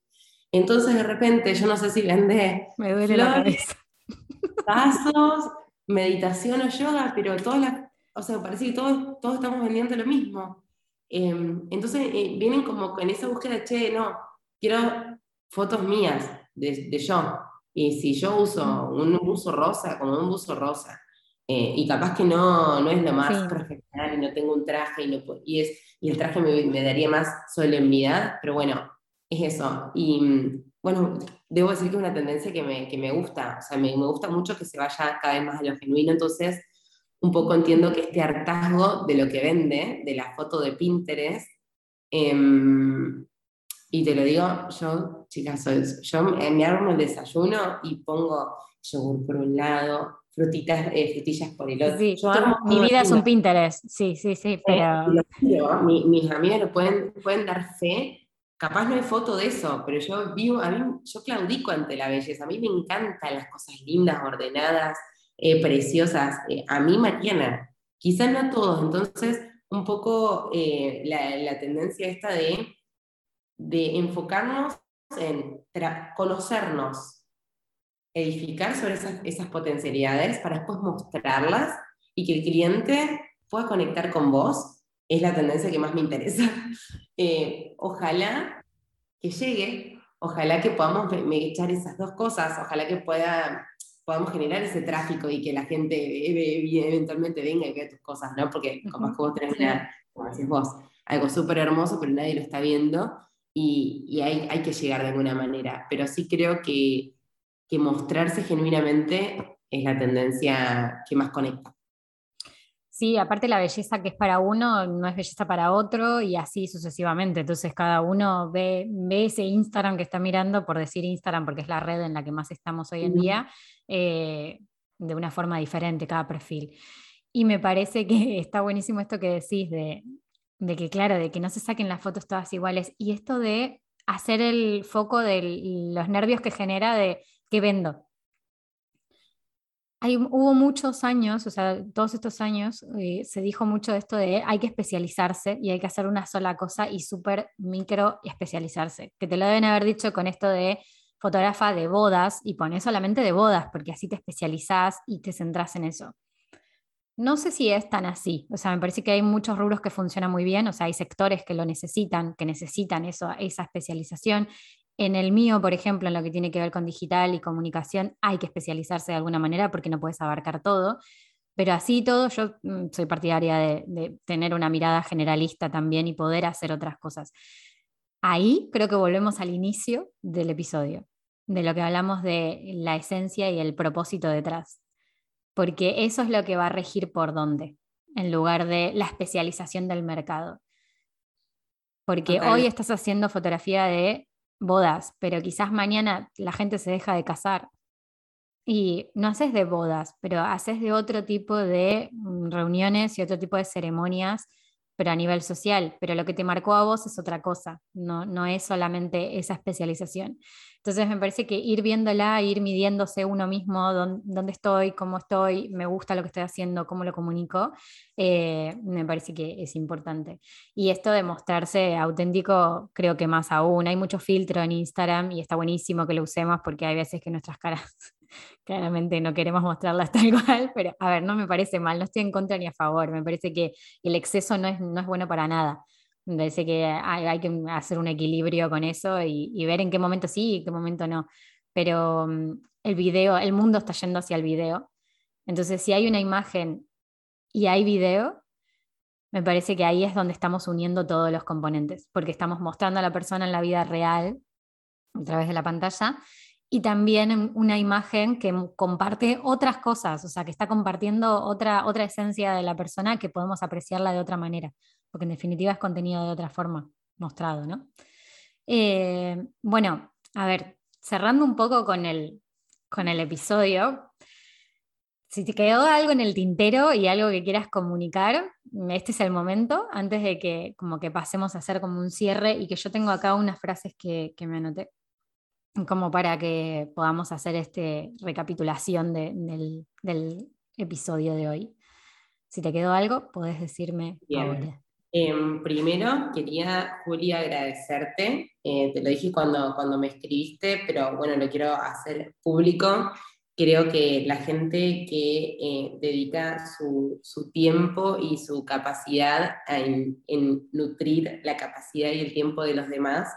Entonces de repente, yo no sé si vende Me duele la cabeza. pasos, meditación o yoga, pero todas las, o sea, parece que todos, todos estamos vendiendo lo mismo. Em, entonces eh, vienen como con esa búsqueda, che, no, quiero fotos mías de, de yo. Y si yo uso un buzo rosa, como un buzo rosa, eh, y capaz que no, no es lo más profesional y no tengo un traje y, no, y, es, y el traje me, me, daría más solemnidad, pero bueno, es eso. Y mm, bueno, debo decir que es una tendencia que me, que me gusta, o sea, me, me, gusta mucho que se vaya cada vez más a lo genuino, entonces un poco entiendo que este hartazgo de lo que vende, de la foto de Pinterest, em, y te lo digo, yo, chicas, yo me armo el desayuno y pongo yogur por un lado, frutitas, eh, frutillas por el otro. Sí, mi vida es un Pinterest, sí, sí, sí, eh, pero... mis amigas lo pueden, pueden dar fe, capaz no hay foto de eso, pero yo vivo, a mí, yo claudico ante la belleza, a mí me encantan las cosas lindas, ordenadas, eh, preciosas, a mí Mariana, quizás no a todos, entonces un poco la, la, tendencia esta de, de enfocarnos en conocernos, edificar sobre esas, esas potencialidades para después mostrarlas y que el cliente pueda conectar con vos, es la tendencia que más me interesa. [laughs] Eh, ojalá que llegue, ojalá que podamos echar esas dos cosas, ojalá que pueda, podamos generar ese tráfico y que la gente eventualmente venga y vea tus cosas, ¿no? Porque como que vos tenés como decís vos, algo súper hermoso, pero nadie lo está viendo y, y hay, hay que llegar de alguna manera. Pero sí creo que que mostrarse genuinamente es la tendencia que más conecta. Sí, aparte la belleza que es para uno no es belleza para otro y así sucesivamente. Entonces cada uno ve, ve ese Instagram que está mirando, por decir Instagram, porque es la red en la que más estamos hoy en día, eh, de una forma diferente cada perfil. Y me parece que [laughs] está buenísimo esto que decís de, de que, claro, de que no se saquen las fotos todas iguales. Y esto de hacer el foco de los nervios que genera de ¿Qué vendo? Hay, hubo muchos años, o sea, todos estos años eh, se dijo mucho de esto de hay que especializarse y hay que hacer una sola cosa y súper micro especializarse, que te lo deben haber dicho con esto de fotógrafa de bodas y pones solamente de bodas, porque así te especializás y te centras en eso. No sé si es tan así, o sea, me parece que hay muchos rubros que funcionan muy bien, o sea, hay sectores que lo necesitan, que necesitan eso, esa especialización en el mío, por ejemplo, en lo que tiene que ver con digital y comunicación, hay que especializarse de alguna manera porque no puedes abarcar todo. Pero así todo, yo mm, soy partidaria de, tener una mirada generalista también y poder hacer otras cosas. Ahí creo que volvemos al inicio del episodio, de lo que hablamos de la esencia y el propósito detrás. Porque eso es lo que va a regir por dónde, en lugar de la especialización del mercado. Porque hoy estás haciendo fotografía de bodas, pero quizás mañana la gente se deja de casar. Y no haces de bodas, pero haces de otro tipo de mm, reuniones y otro tipo de ceremonias pero a nivel social, pero lo que te marcó a vos es otra cosa, no, no es solamente esa especialización. Entonces me parece que ir viéndola, ir midiéndose uno mismo, dónde, estoy, cómo estoy, me gusta lo que estoy haciendo, cómo lo comunico, eh, me parece que es importante. Y esto de mostrarse auténtico, creo que más aún, hay mucho filtro en Instagram y está buenísimo que lo usemos porque hay veces que nuestras caras claramente no queremos mostrarlas [laughs] tal cual, pero a ver, no me parece mal, no estoy en contra ni a favor, me parece que el exceso no es, no es bueno para nada. Me parece que hay, que hacer un equilibrio con eso y, ver en qué momento sí y en qué momento no. Pero mm, el video, el mundo está yendo hacia el video. Entonces, si hay una imagen y hay video, me parece que ahí es donde estamos uniendo todos los componentes, porque estamos mostrando a la persona en la vida real a través de la pantalla y también una imagen que comparte otras cosas, o sea, que está compartiendo otra, otra esencia de la persona que podemos apreciarla de otra manera, porque en definitiva es contenido de otra forma mostrado, ¿no? Eh, bueno, a ver, cerrando un poco con el, con el episodio, si te quedó algo en el tintero y algo que quieras comunicar, este es el momento, antes de que como que pasemos a hacer como un cierre y que yo tengo acá unas frases que, que me anoté como para que podamos hacer esta recapitulación del, episodio de hoy. Si te quedó algo, podés decirme ahora. Em, primero, quería, Julia, agradecerte. Eh, te lo dije cuando, cuando me escribiste, pero bueno, lo quiero hacer público. Creo que la gente que eh, dedica su, su, tiempo y su capacidad en, en nutrir la capacidad y el tiempo de los demás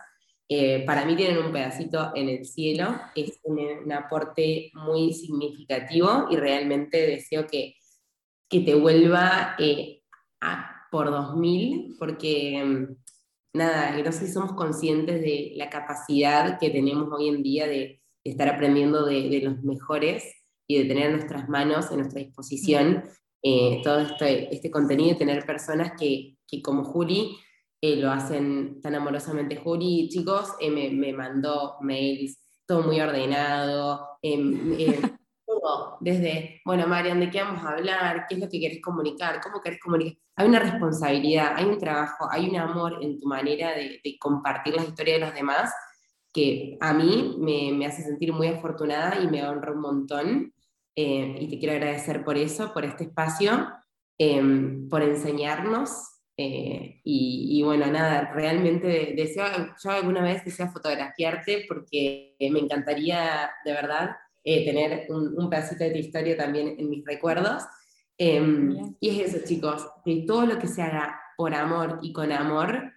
eh, para mí tienen un pedacito en el cielo, es un, aporte muy significativo y realmente deseo que, que te vuelva eh, a, por 2000, porque mm, nada, no sé si somos conscientes de la capacidad que tenemos hoy en día de, estar aprendiendo de, de, los mejores y de tener en nuestras manos, en nuestra disposición, eh, todo este, este contenido y tener personas que, que como Juli eh, lo hacen tan amorosamente. Juri, chicos, eh, me, mandó mails, todo muy ordenado, eh, [laughs] todo, desde, bueno, Marian, ¿de qué vamos a hablar? ¿Qué es lo que querés comunicar? ¿Cómo querés comunicar? Hay una responsabilidad, hay un trabajo, hay un amor en tu manera de, compartir la historia de los demás que a mí me, me, hace sentir muy afortunada y me honra un montón. y te quiero agradecer por eso, por este espacio, em, por enseñarnos eh, y, bueno, nada, realmente deseo, yo alguna vez deseo fotografiarte porque me encantaría de verdad eh, tener un, pedacito de tu historia también en mis recuerdos. Em, y es eso, chicos, que todo lo que se haga por amor y con amor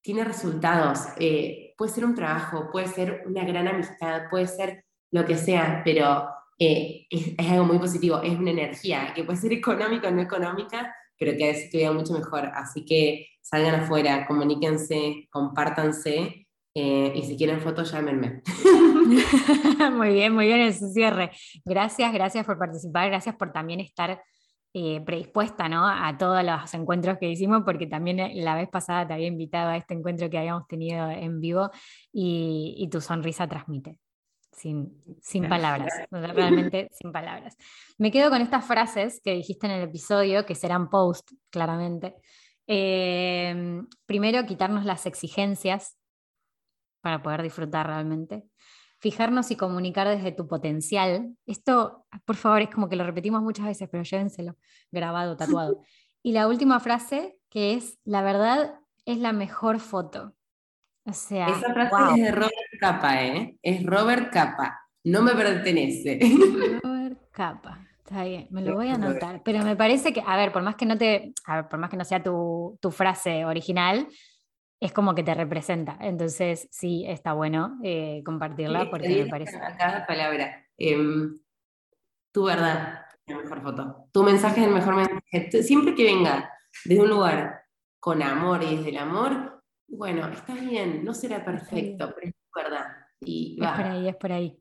tiene resultados. Eh, puede ser un trabajo, puede ser una gran amistad, puede ser lo que sea, pero es, es algo muy positivo, es una energía que puede ser económica o no económica, pero que estudia mucho mejor. Así que salgan afuera, comuníquense, compártanse eh, y si quieren fotos, llámenme. [laughs] [laughs] muy bien, muy bien ese cierre. Gracias, gracias por participar, gracias por también estar eh, predispuesta ¿no? a todos los encuentros que hicimos, porque también eh, la vez pasada te había invitado a este encuentro que habíamos tenido en vivo y tu sonrisa transmite sin, sin palabras, [laughs] realmente sin palabras. Me quedo con estas frases que dijiste en el episodio, que serán post, claramente. Em, primero, quitarnos las exigencias para poder disfrutar realmente. Fijarnos y comunicar desde tu potencial. Esto, por favor, es como que lo repetimos muchas veces, pero llévenselo grabado, tatuado. [laughs] Y la última frase, que es, la verdad es la mejor foto. O sea, esa frase es de Robert Capa, ¿eh? Es Robert Capa. No me pertenece. Robert Capa. Está bien, me lo voy a anotar. Pero me parece que, a ver, por más que no te, a ver, por más que no sea tu, tu frase original, es como que te representa. Entonces, sí, está bueno eh, compartirla porque me parece. Cada palabra. Em, tu verdad es la mejor foto. Tu mensaje es el mejor mensaje. Siempre que venga desde un lugar con amor y desde el amor, bueno, está bien, no será perfecto, pero es verdad. Y es por ahí, es por ahí.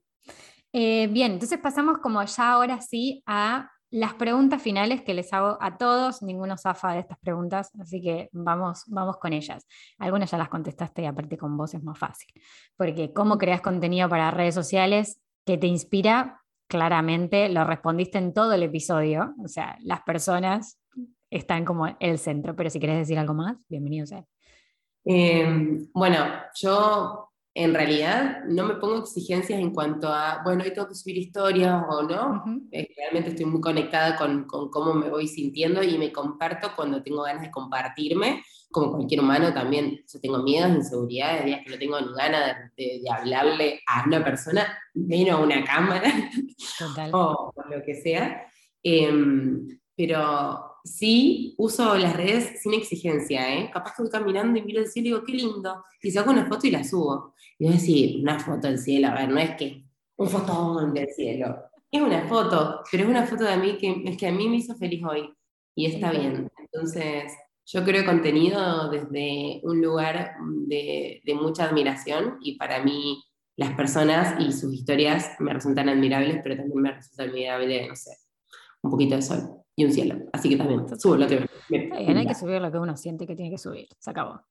Eh, bien, entonces pasamos como ya ahora sí a las preguntas finales que les hago a todos, ninguno zafa de estas preguntas, así que vamos, vamos con ellas. Algunas ya las contestaste y aparte con vos es más fácil, porque cómo creas contenido para redes sociales que te inspira, claramente lo respondiste en todo el episodio, o sea, las personas están como el centro, pero si querés decir algo más, bienvenido sea. Eh, bueno, yo en realidad no me pongo exigencias en cuanto a, bueno, hoy tengo que subir historias o no. Eh, realmente estoy muy conectada con, con, cómo me voy sintiendo y me comparto cuando tengo ganas de compartirme. Como cualquier humano también, yo tengo miedos, inseguridades, días que no tengo ni ganas de, de, hablarle a una persona, menos a una cámara [laughs] o, o, lo que sea. Eh, pero sí uso las redes sin exigencia, ¿eh? Capaz que voy caminando y miro el cielo y digo, qué lindo, y saco una foto y la subo. Y voy a decir, una foto del cielo, a ver, no es que un fotón del cielo, es una foto, pero es una foto de mí que, es que a mí me hizo feliz hoy, y está bien. Entonces, yo creo contenido desde un lugar de, de mucha admiración, y para mí las personas y sus historias me resultan admirables, pero también me resulta admirable, no sé, un poquito de sol y un cielo. Así que también subo lo que me, hay que subir lo que uno siente que tiene que subir. Se acabó.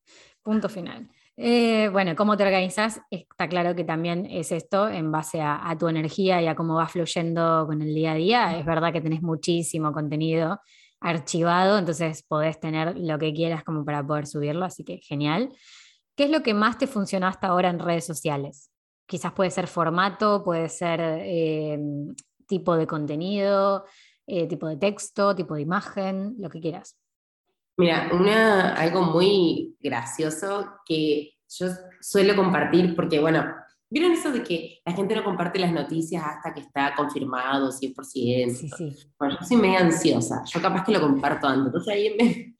Punto final. Eh, bueno, cómo te organizas, está claro que también es esto en base a, a, tu energía y a cómo vas fluyendo con el día a día. Es verdad que tenés muchísimo contenido archivado, entonces podés tener lo que quieras como para poder subirlo, así que genial. ¿Qué es lo que más te funcionó hasta ahora en redes sociales? Quizás puede ser formato, puede ser eh, tipo de contenido, eh, tipo de texto, tipo de imagen, lo que quieras. Mira, una, algo muy gracioso que yo suelo compartir, porque bueno, ¿vieron eso de que la gente no comparte las noticias hasta que está confirmado 100%? Sí, sí. Bueno, yo soy medio ansiosa, yo capaz que lo comparto antes, entonces ahí me,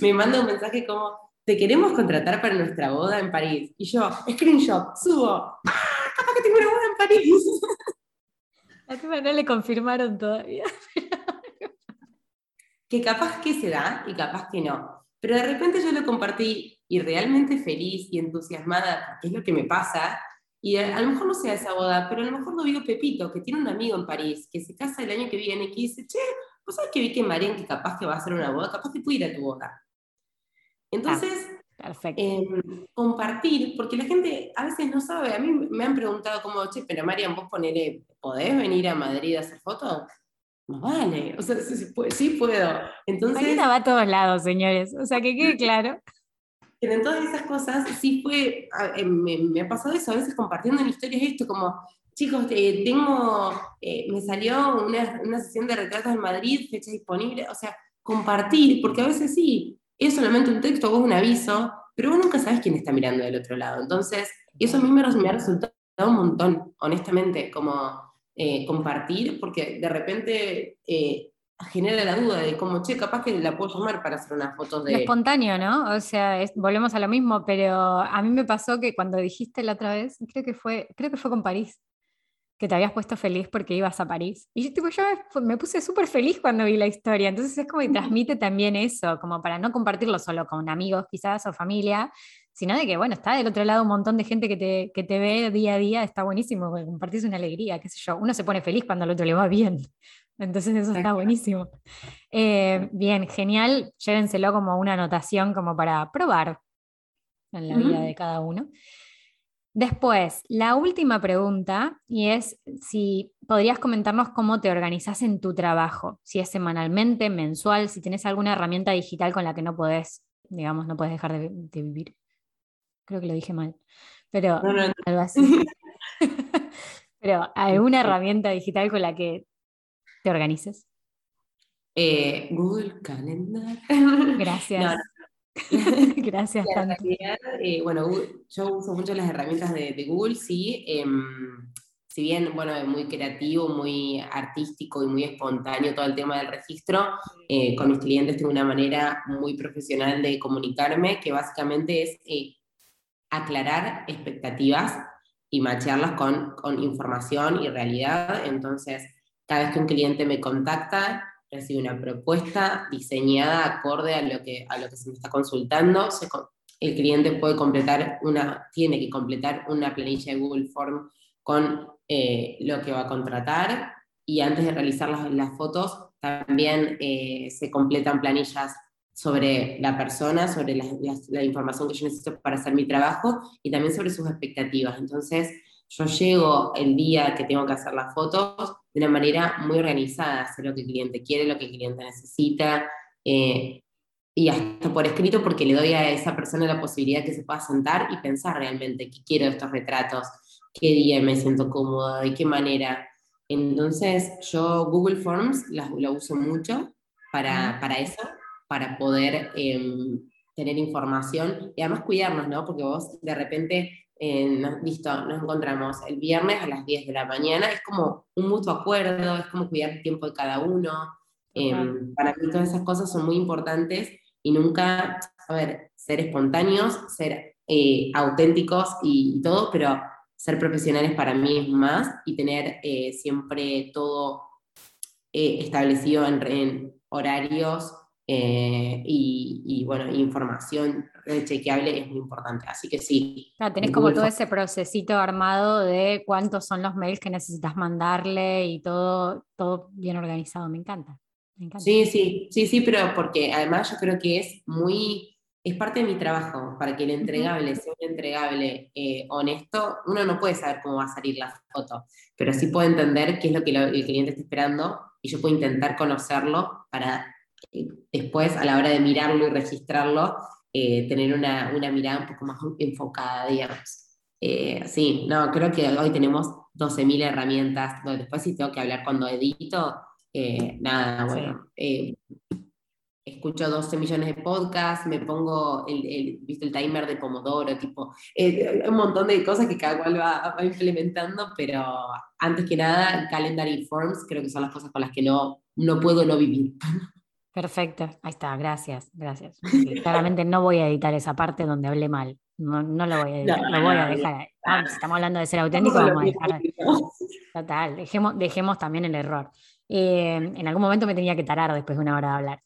me manda un mensaje como, te queremos contratar para nuestra boda en París. Y yo, screenshot, subo, ¡Ah, capaz que tengo una boda en París. A tu no le confirmaron todavía. Que capaz que se da y capaz que no. Pero de repente yo lo compartí y realmente feliz y entusiasmada, que es lo que me pasa, y a, lo mejor no sea esa boda, pero a lo mejor lo vio Pepito, que tiene un amigo en París, que se casa el año que viene, que dice, che, ¿vos sabés que vi que Marian, que capaz que va a hacer una boda, capaz que puede ir a tu boda? Entonces, ah, eh, compartir, porque la gente a veces no sabe, a mí me han preguntado como, che, pero Marian, vos ponele, ¿podés venir a Madrid a hacer fotos? Vale, o sea, sí, puedo. Entonces, Marina va a todos lados, señores, o sea, que quede claro. [laughs] Pero en todas esas cosas sí fue, eh, me, ha pasado eso, a veces compartiendo en historias esto, como, chicos, eh, tengo, eh, me salió una, una, sesión de retratos en Madrid, fecha disponible, o sea, compartir, porque a veces sí, es solamente un texto o un aviso, pero vos nunca sabes quién está mirando del otro lado. Entonces, eso a mí me, me ha resultado un montón, honestamente, como eh, compartir, porque de repente eh, genera la duda de cómo, che, capaz que la puedo llamar para hacer unas fotos de... espontáneo, ¿no? O sea, volvemos a lo mismo, pero a mí me pasó que cuando dijiste la otra vez, creo que fue, creo que fue con París, que te habías puesto feliz porque ibas a París. Y yo, tipo, yo me, puse súper feliz cuando vi la historia, entonces es como que transmite también eso, como para no compartirlo solo con amigos quizás o familia, sino de que, bueno, está del otro lado un montón de gente que te, que te ve día a día, está buenísimo, compartís una alegría, qué sé yo, uno se pone feliz cuando al otro le va bien, [laughs] entonces eso está buenísimo. Eh, bien, genial, llévenselo como una anotación como para probar en la vida de cada uno. Después, la última pregunta, y es si podrías comentarnos cómo te organizas en tu trabajo, si es semanalmente, mensual, si tienes alguna herramienta digital con la que no podés, digamos, no puedes dejar de, de vivir creo que lo dije mal, pero algo así. [laughs] [laughs] pero alguna herramienta digital con la que te organices. Eh, Google Calendar. Gracias. [laughs] Gracias, eh, bueno, yo uso mucho las herramientas de, Google, sí. Em, si bien, bueno, es muy creativo, muy artístico y muy espontáneo todo el tema del registro, eh, con mis clientes tengo una manera muy profesional de comunicarme, que básicamente es aclarar expectativas y machearlas con, información y realidad. Entonces, cada vez que un cliente me contacta, recibe una propuesta diseñada acorde a lo que, a lo que se me está consultando. el cliente puede completar una, tiene que completar una planilla de Google Form con eh, lo que va a contratar y antes de realizar las, las, fotos también eh, se completan planillas sobre la persona, sobre la, información que yo necesito para hacer mi trabajo y también sobre sus expectativas. Entonces, yo llego el día que tengo que hacer las fotos de una manera muy organizada, sé lo que el cliente quiere, lo que el cliente necesita, eh, y hasta por escrito porque le doy a esa persona la posibilidad que se pueda sentar y pensar realmente qué quiero de estos retratos, qué día me siento cómoda, de qué manera. Entonces yo Google Forms lo uso mucho para, para eso, para poder em, tener información y además cuidarnos, ¿no? Porque vos de repente, eh, listo, nos encontramos el viernes a las 10 de la mañana, es como un mutuo acuerdo, es como cuidar el tiempo de cada uno. Em, para mí todas esas cosas son muy importantes y nunca, a ver, ser espontáneos, ser eh, auténticos y, todo, pero ser profesionales para mí es más y tener eh, siempre todo eh, establecido en, horarios y, y, bueno, información chequeable es muy importante. Así que sí. Claro, tenés como todo ese procesito armado de cuántos son los mails que necesitas mandarle y todo, todo bien organizado. Me encanta. Sí, sí, sí, sí, pero porque además yo creo que es muy, es parte de mi trabajo, para que el entregable sea un entregable eh, honesto, uno no puede saber cómo va a salir la foto, pero sí puedo entender qué es lo que el cliente está esperando y yo puedo intentar conocerlo para eh, después a la hora de mirarlo y registrarlo, eh, tener una, una, mirada un poco más enfocada, digamos. sí, no, creo que hoy tenemos 12.000 herramientas, después si tengo que hablar cuando edito, eh, nada, bueno, eh, escucho 12 millones de podcasts, me pongo el, el, ¿viste, el timer de Pomodoro, tipo, eh, un montón de cosas que cada cual va, implementando, pero antes que nada, calendar forms creo que son las cosas con las que no, no puedo no vivir. [laughs] Perfecto, ahí está, gracias, gracias. Claramente no voy a editar esa parte donde hablé mal, no, no lo voy a editar, lo voy a dejar. Ah, estamos hablando de ser auténtico, vamos a dejar. Total, dejemos, dejemos también el error. Eh, en algún momento me tenía que tarar después de una hora de hablar.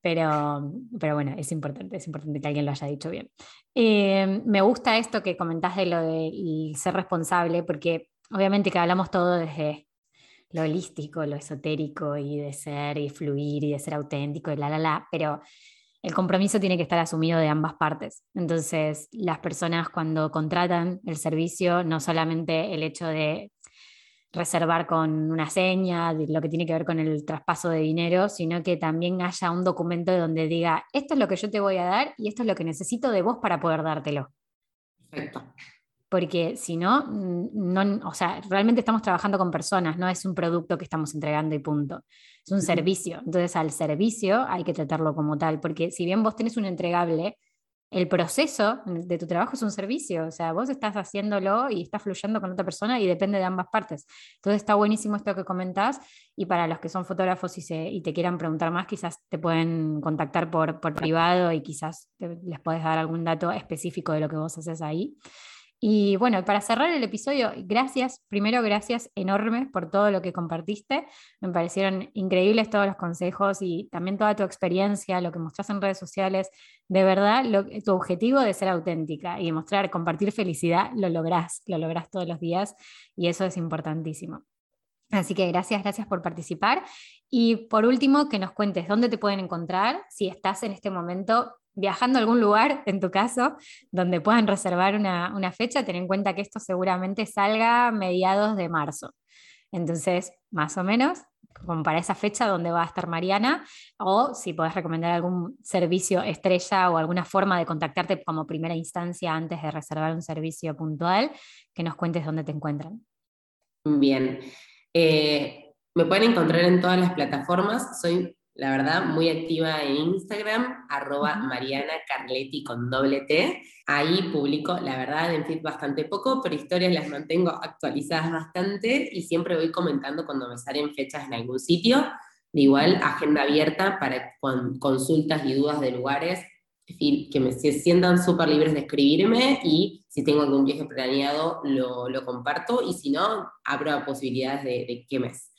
Pero, pero bueno, es importante, es importante que alguien lo haya dicho bien. Eh, me gusta esto que comentás de lo de ser responsable, porque obviamente que hablamos todo desde lo holístico, lo esotérico y de ser y fluir y de ser auténtico y la, la, la, pero el compromiso tiene que estar asumido de ambas partes. Entonces, las personas cuando contratan el servicio, no solamente el hecho de reservar con una seña, lo que tiene que ver con el traspaso de dinero, sino que también haya un documento donde diga, esto es lo que yo te voy a dar y esto es lo que necesito de vos para poder dártelo. Perfecto. Porque si no, no, o sea, realmente estamos trabajando con personas, no es un producto que estamos entregando y punto. Es un servicio. Entonces, al servicio hay que tratarlo como tal, porque si bien vos tenés un entregable, el proceso de tu trabajo es un servicio, o sea, vos estás haciéndolo y estás fluyendo con otra persona y depende de ambas partes. Entonces está buenísimo esto que comentás y para los que son fotógrafos y, se, y te quieran preguntar más, quizás te pueden contactar por, por privado y quizás les puedes dar algún dato específico de lo que vos haces ahí. Y bueno, para cerrar el episodio, gracias, primero gracias enormes por todo lo que compartiste. Me parecieron increíbles todos los consejos y también toda tu experiencia, lo que mostraste en redes sociales. De verdad, tu objetivo de ser auténtica y mostrar, compartir felicidad, lo lográs, lo lográs todos los días y eso es importantísimo. Así que gracias, gracias por participar. Y por último, que nos cuentes dónde te pueden encontrar si estás en este momento viajando a algún lugar, en tu caso, donde puedan reservar una, fecha, ten en cuenta que esto seguramente salga mediados de marzo. Entonces, más o menos, como para esa fecha donde va a estar Mariana, o si podés recomendar algún servicio estrella o alguna forma de contactarte como primera instancia antes de reservar un servicio puntual, que nos cuentes dónde te encuentran. Bien. Eh, me pueden encontrar en todas las plataformas. Soy la verdad, muy activa en Instagram, arroba Mariana Carletti con doble T. Ahí publico, la verdad, en feed bastante poco, pero historias las mantengo actualizadas bastante y siempre voy comentando cuando me salen fechas en algún sitio. De igual, agenda abierta para consultas y dudas de lugares, que me se sientan súper libres de escribirme y si tengo algún viaje planeado lo, lo comparto y si no, abro posibilidades de, de qué mes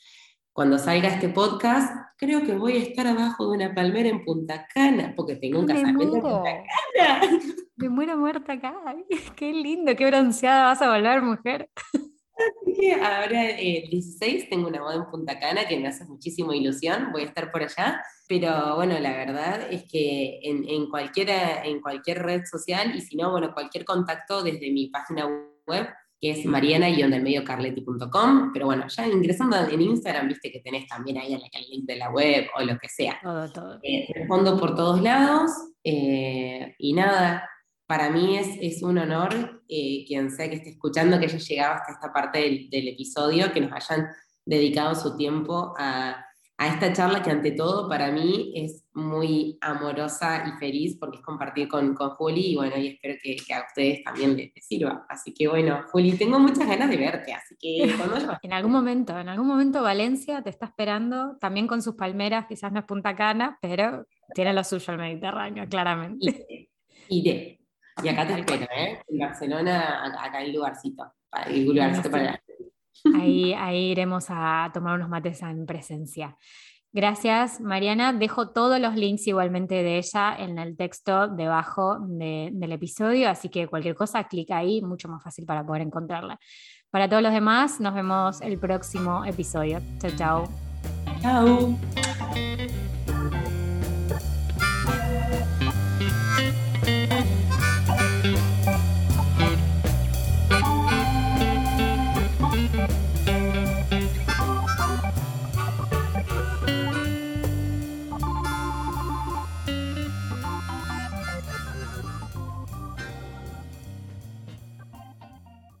cuando salga este podcast, creo que voy a estar abajo de una palmera en Punta Cana, porque tengo un casamiento en Punta Cana. [laughs] Me muero muerta acá. [laughs] Qué lindo, qué bronceada vas a volver, mujer. Así que ahora el eh, 16 tengo una boda en Punta Cana que me hace muchísima ilusión, voy a estar por allá, pero bueno, la verdad es que en, en, cualquiera, en cualquier red social y si no, bueno, cualquier contacto desde mi página web que es mariana-carletti.com, pero bueno, ya ingresando en Instagram, viste que tenés también ahí el link de la web o lo que sea. Todo, todo. Eh, respondo por todos lados eh, y nada, para mí es, es un honor, eh, quien sea que esté escuchando, que haya llegado hasta esta parte del, del episodio, que nos hayan dedicado su tiempo a a esta charla que ante todo para mí es muy amorosa y feliz porque es compartir con, con Juli y bueno, y espero que, a ustedes también les, sirva. Así que bueno, Juli, tengo muchas ganas de verte, así que [laughs] En algún momento, en algún momento Valencia te está esperando, también con sus palmeras, quizás no es Punta Cana, pero tiene lo suyo el Mediterráneo, claramente. Y, y acá te espero, ¿eh? En Barcelona, acá hay lugarcito, hay lugarcito para Ahí, [laughs] ahí iremos a tomar unos mates en presencia. Gracias, Mariana. Dejo todos los links igualmente de ella en el texto debajo del episodio, así que cualquier cosa, clica ahí, mucho más fácil para poder encontrarla. Para todos los demás, nos vemos el próximo episodio. Chao, chao. Chao.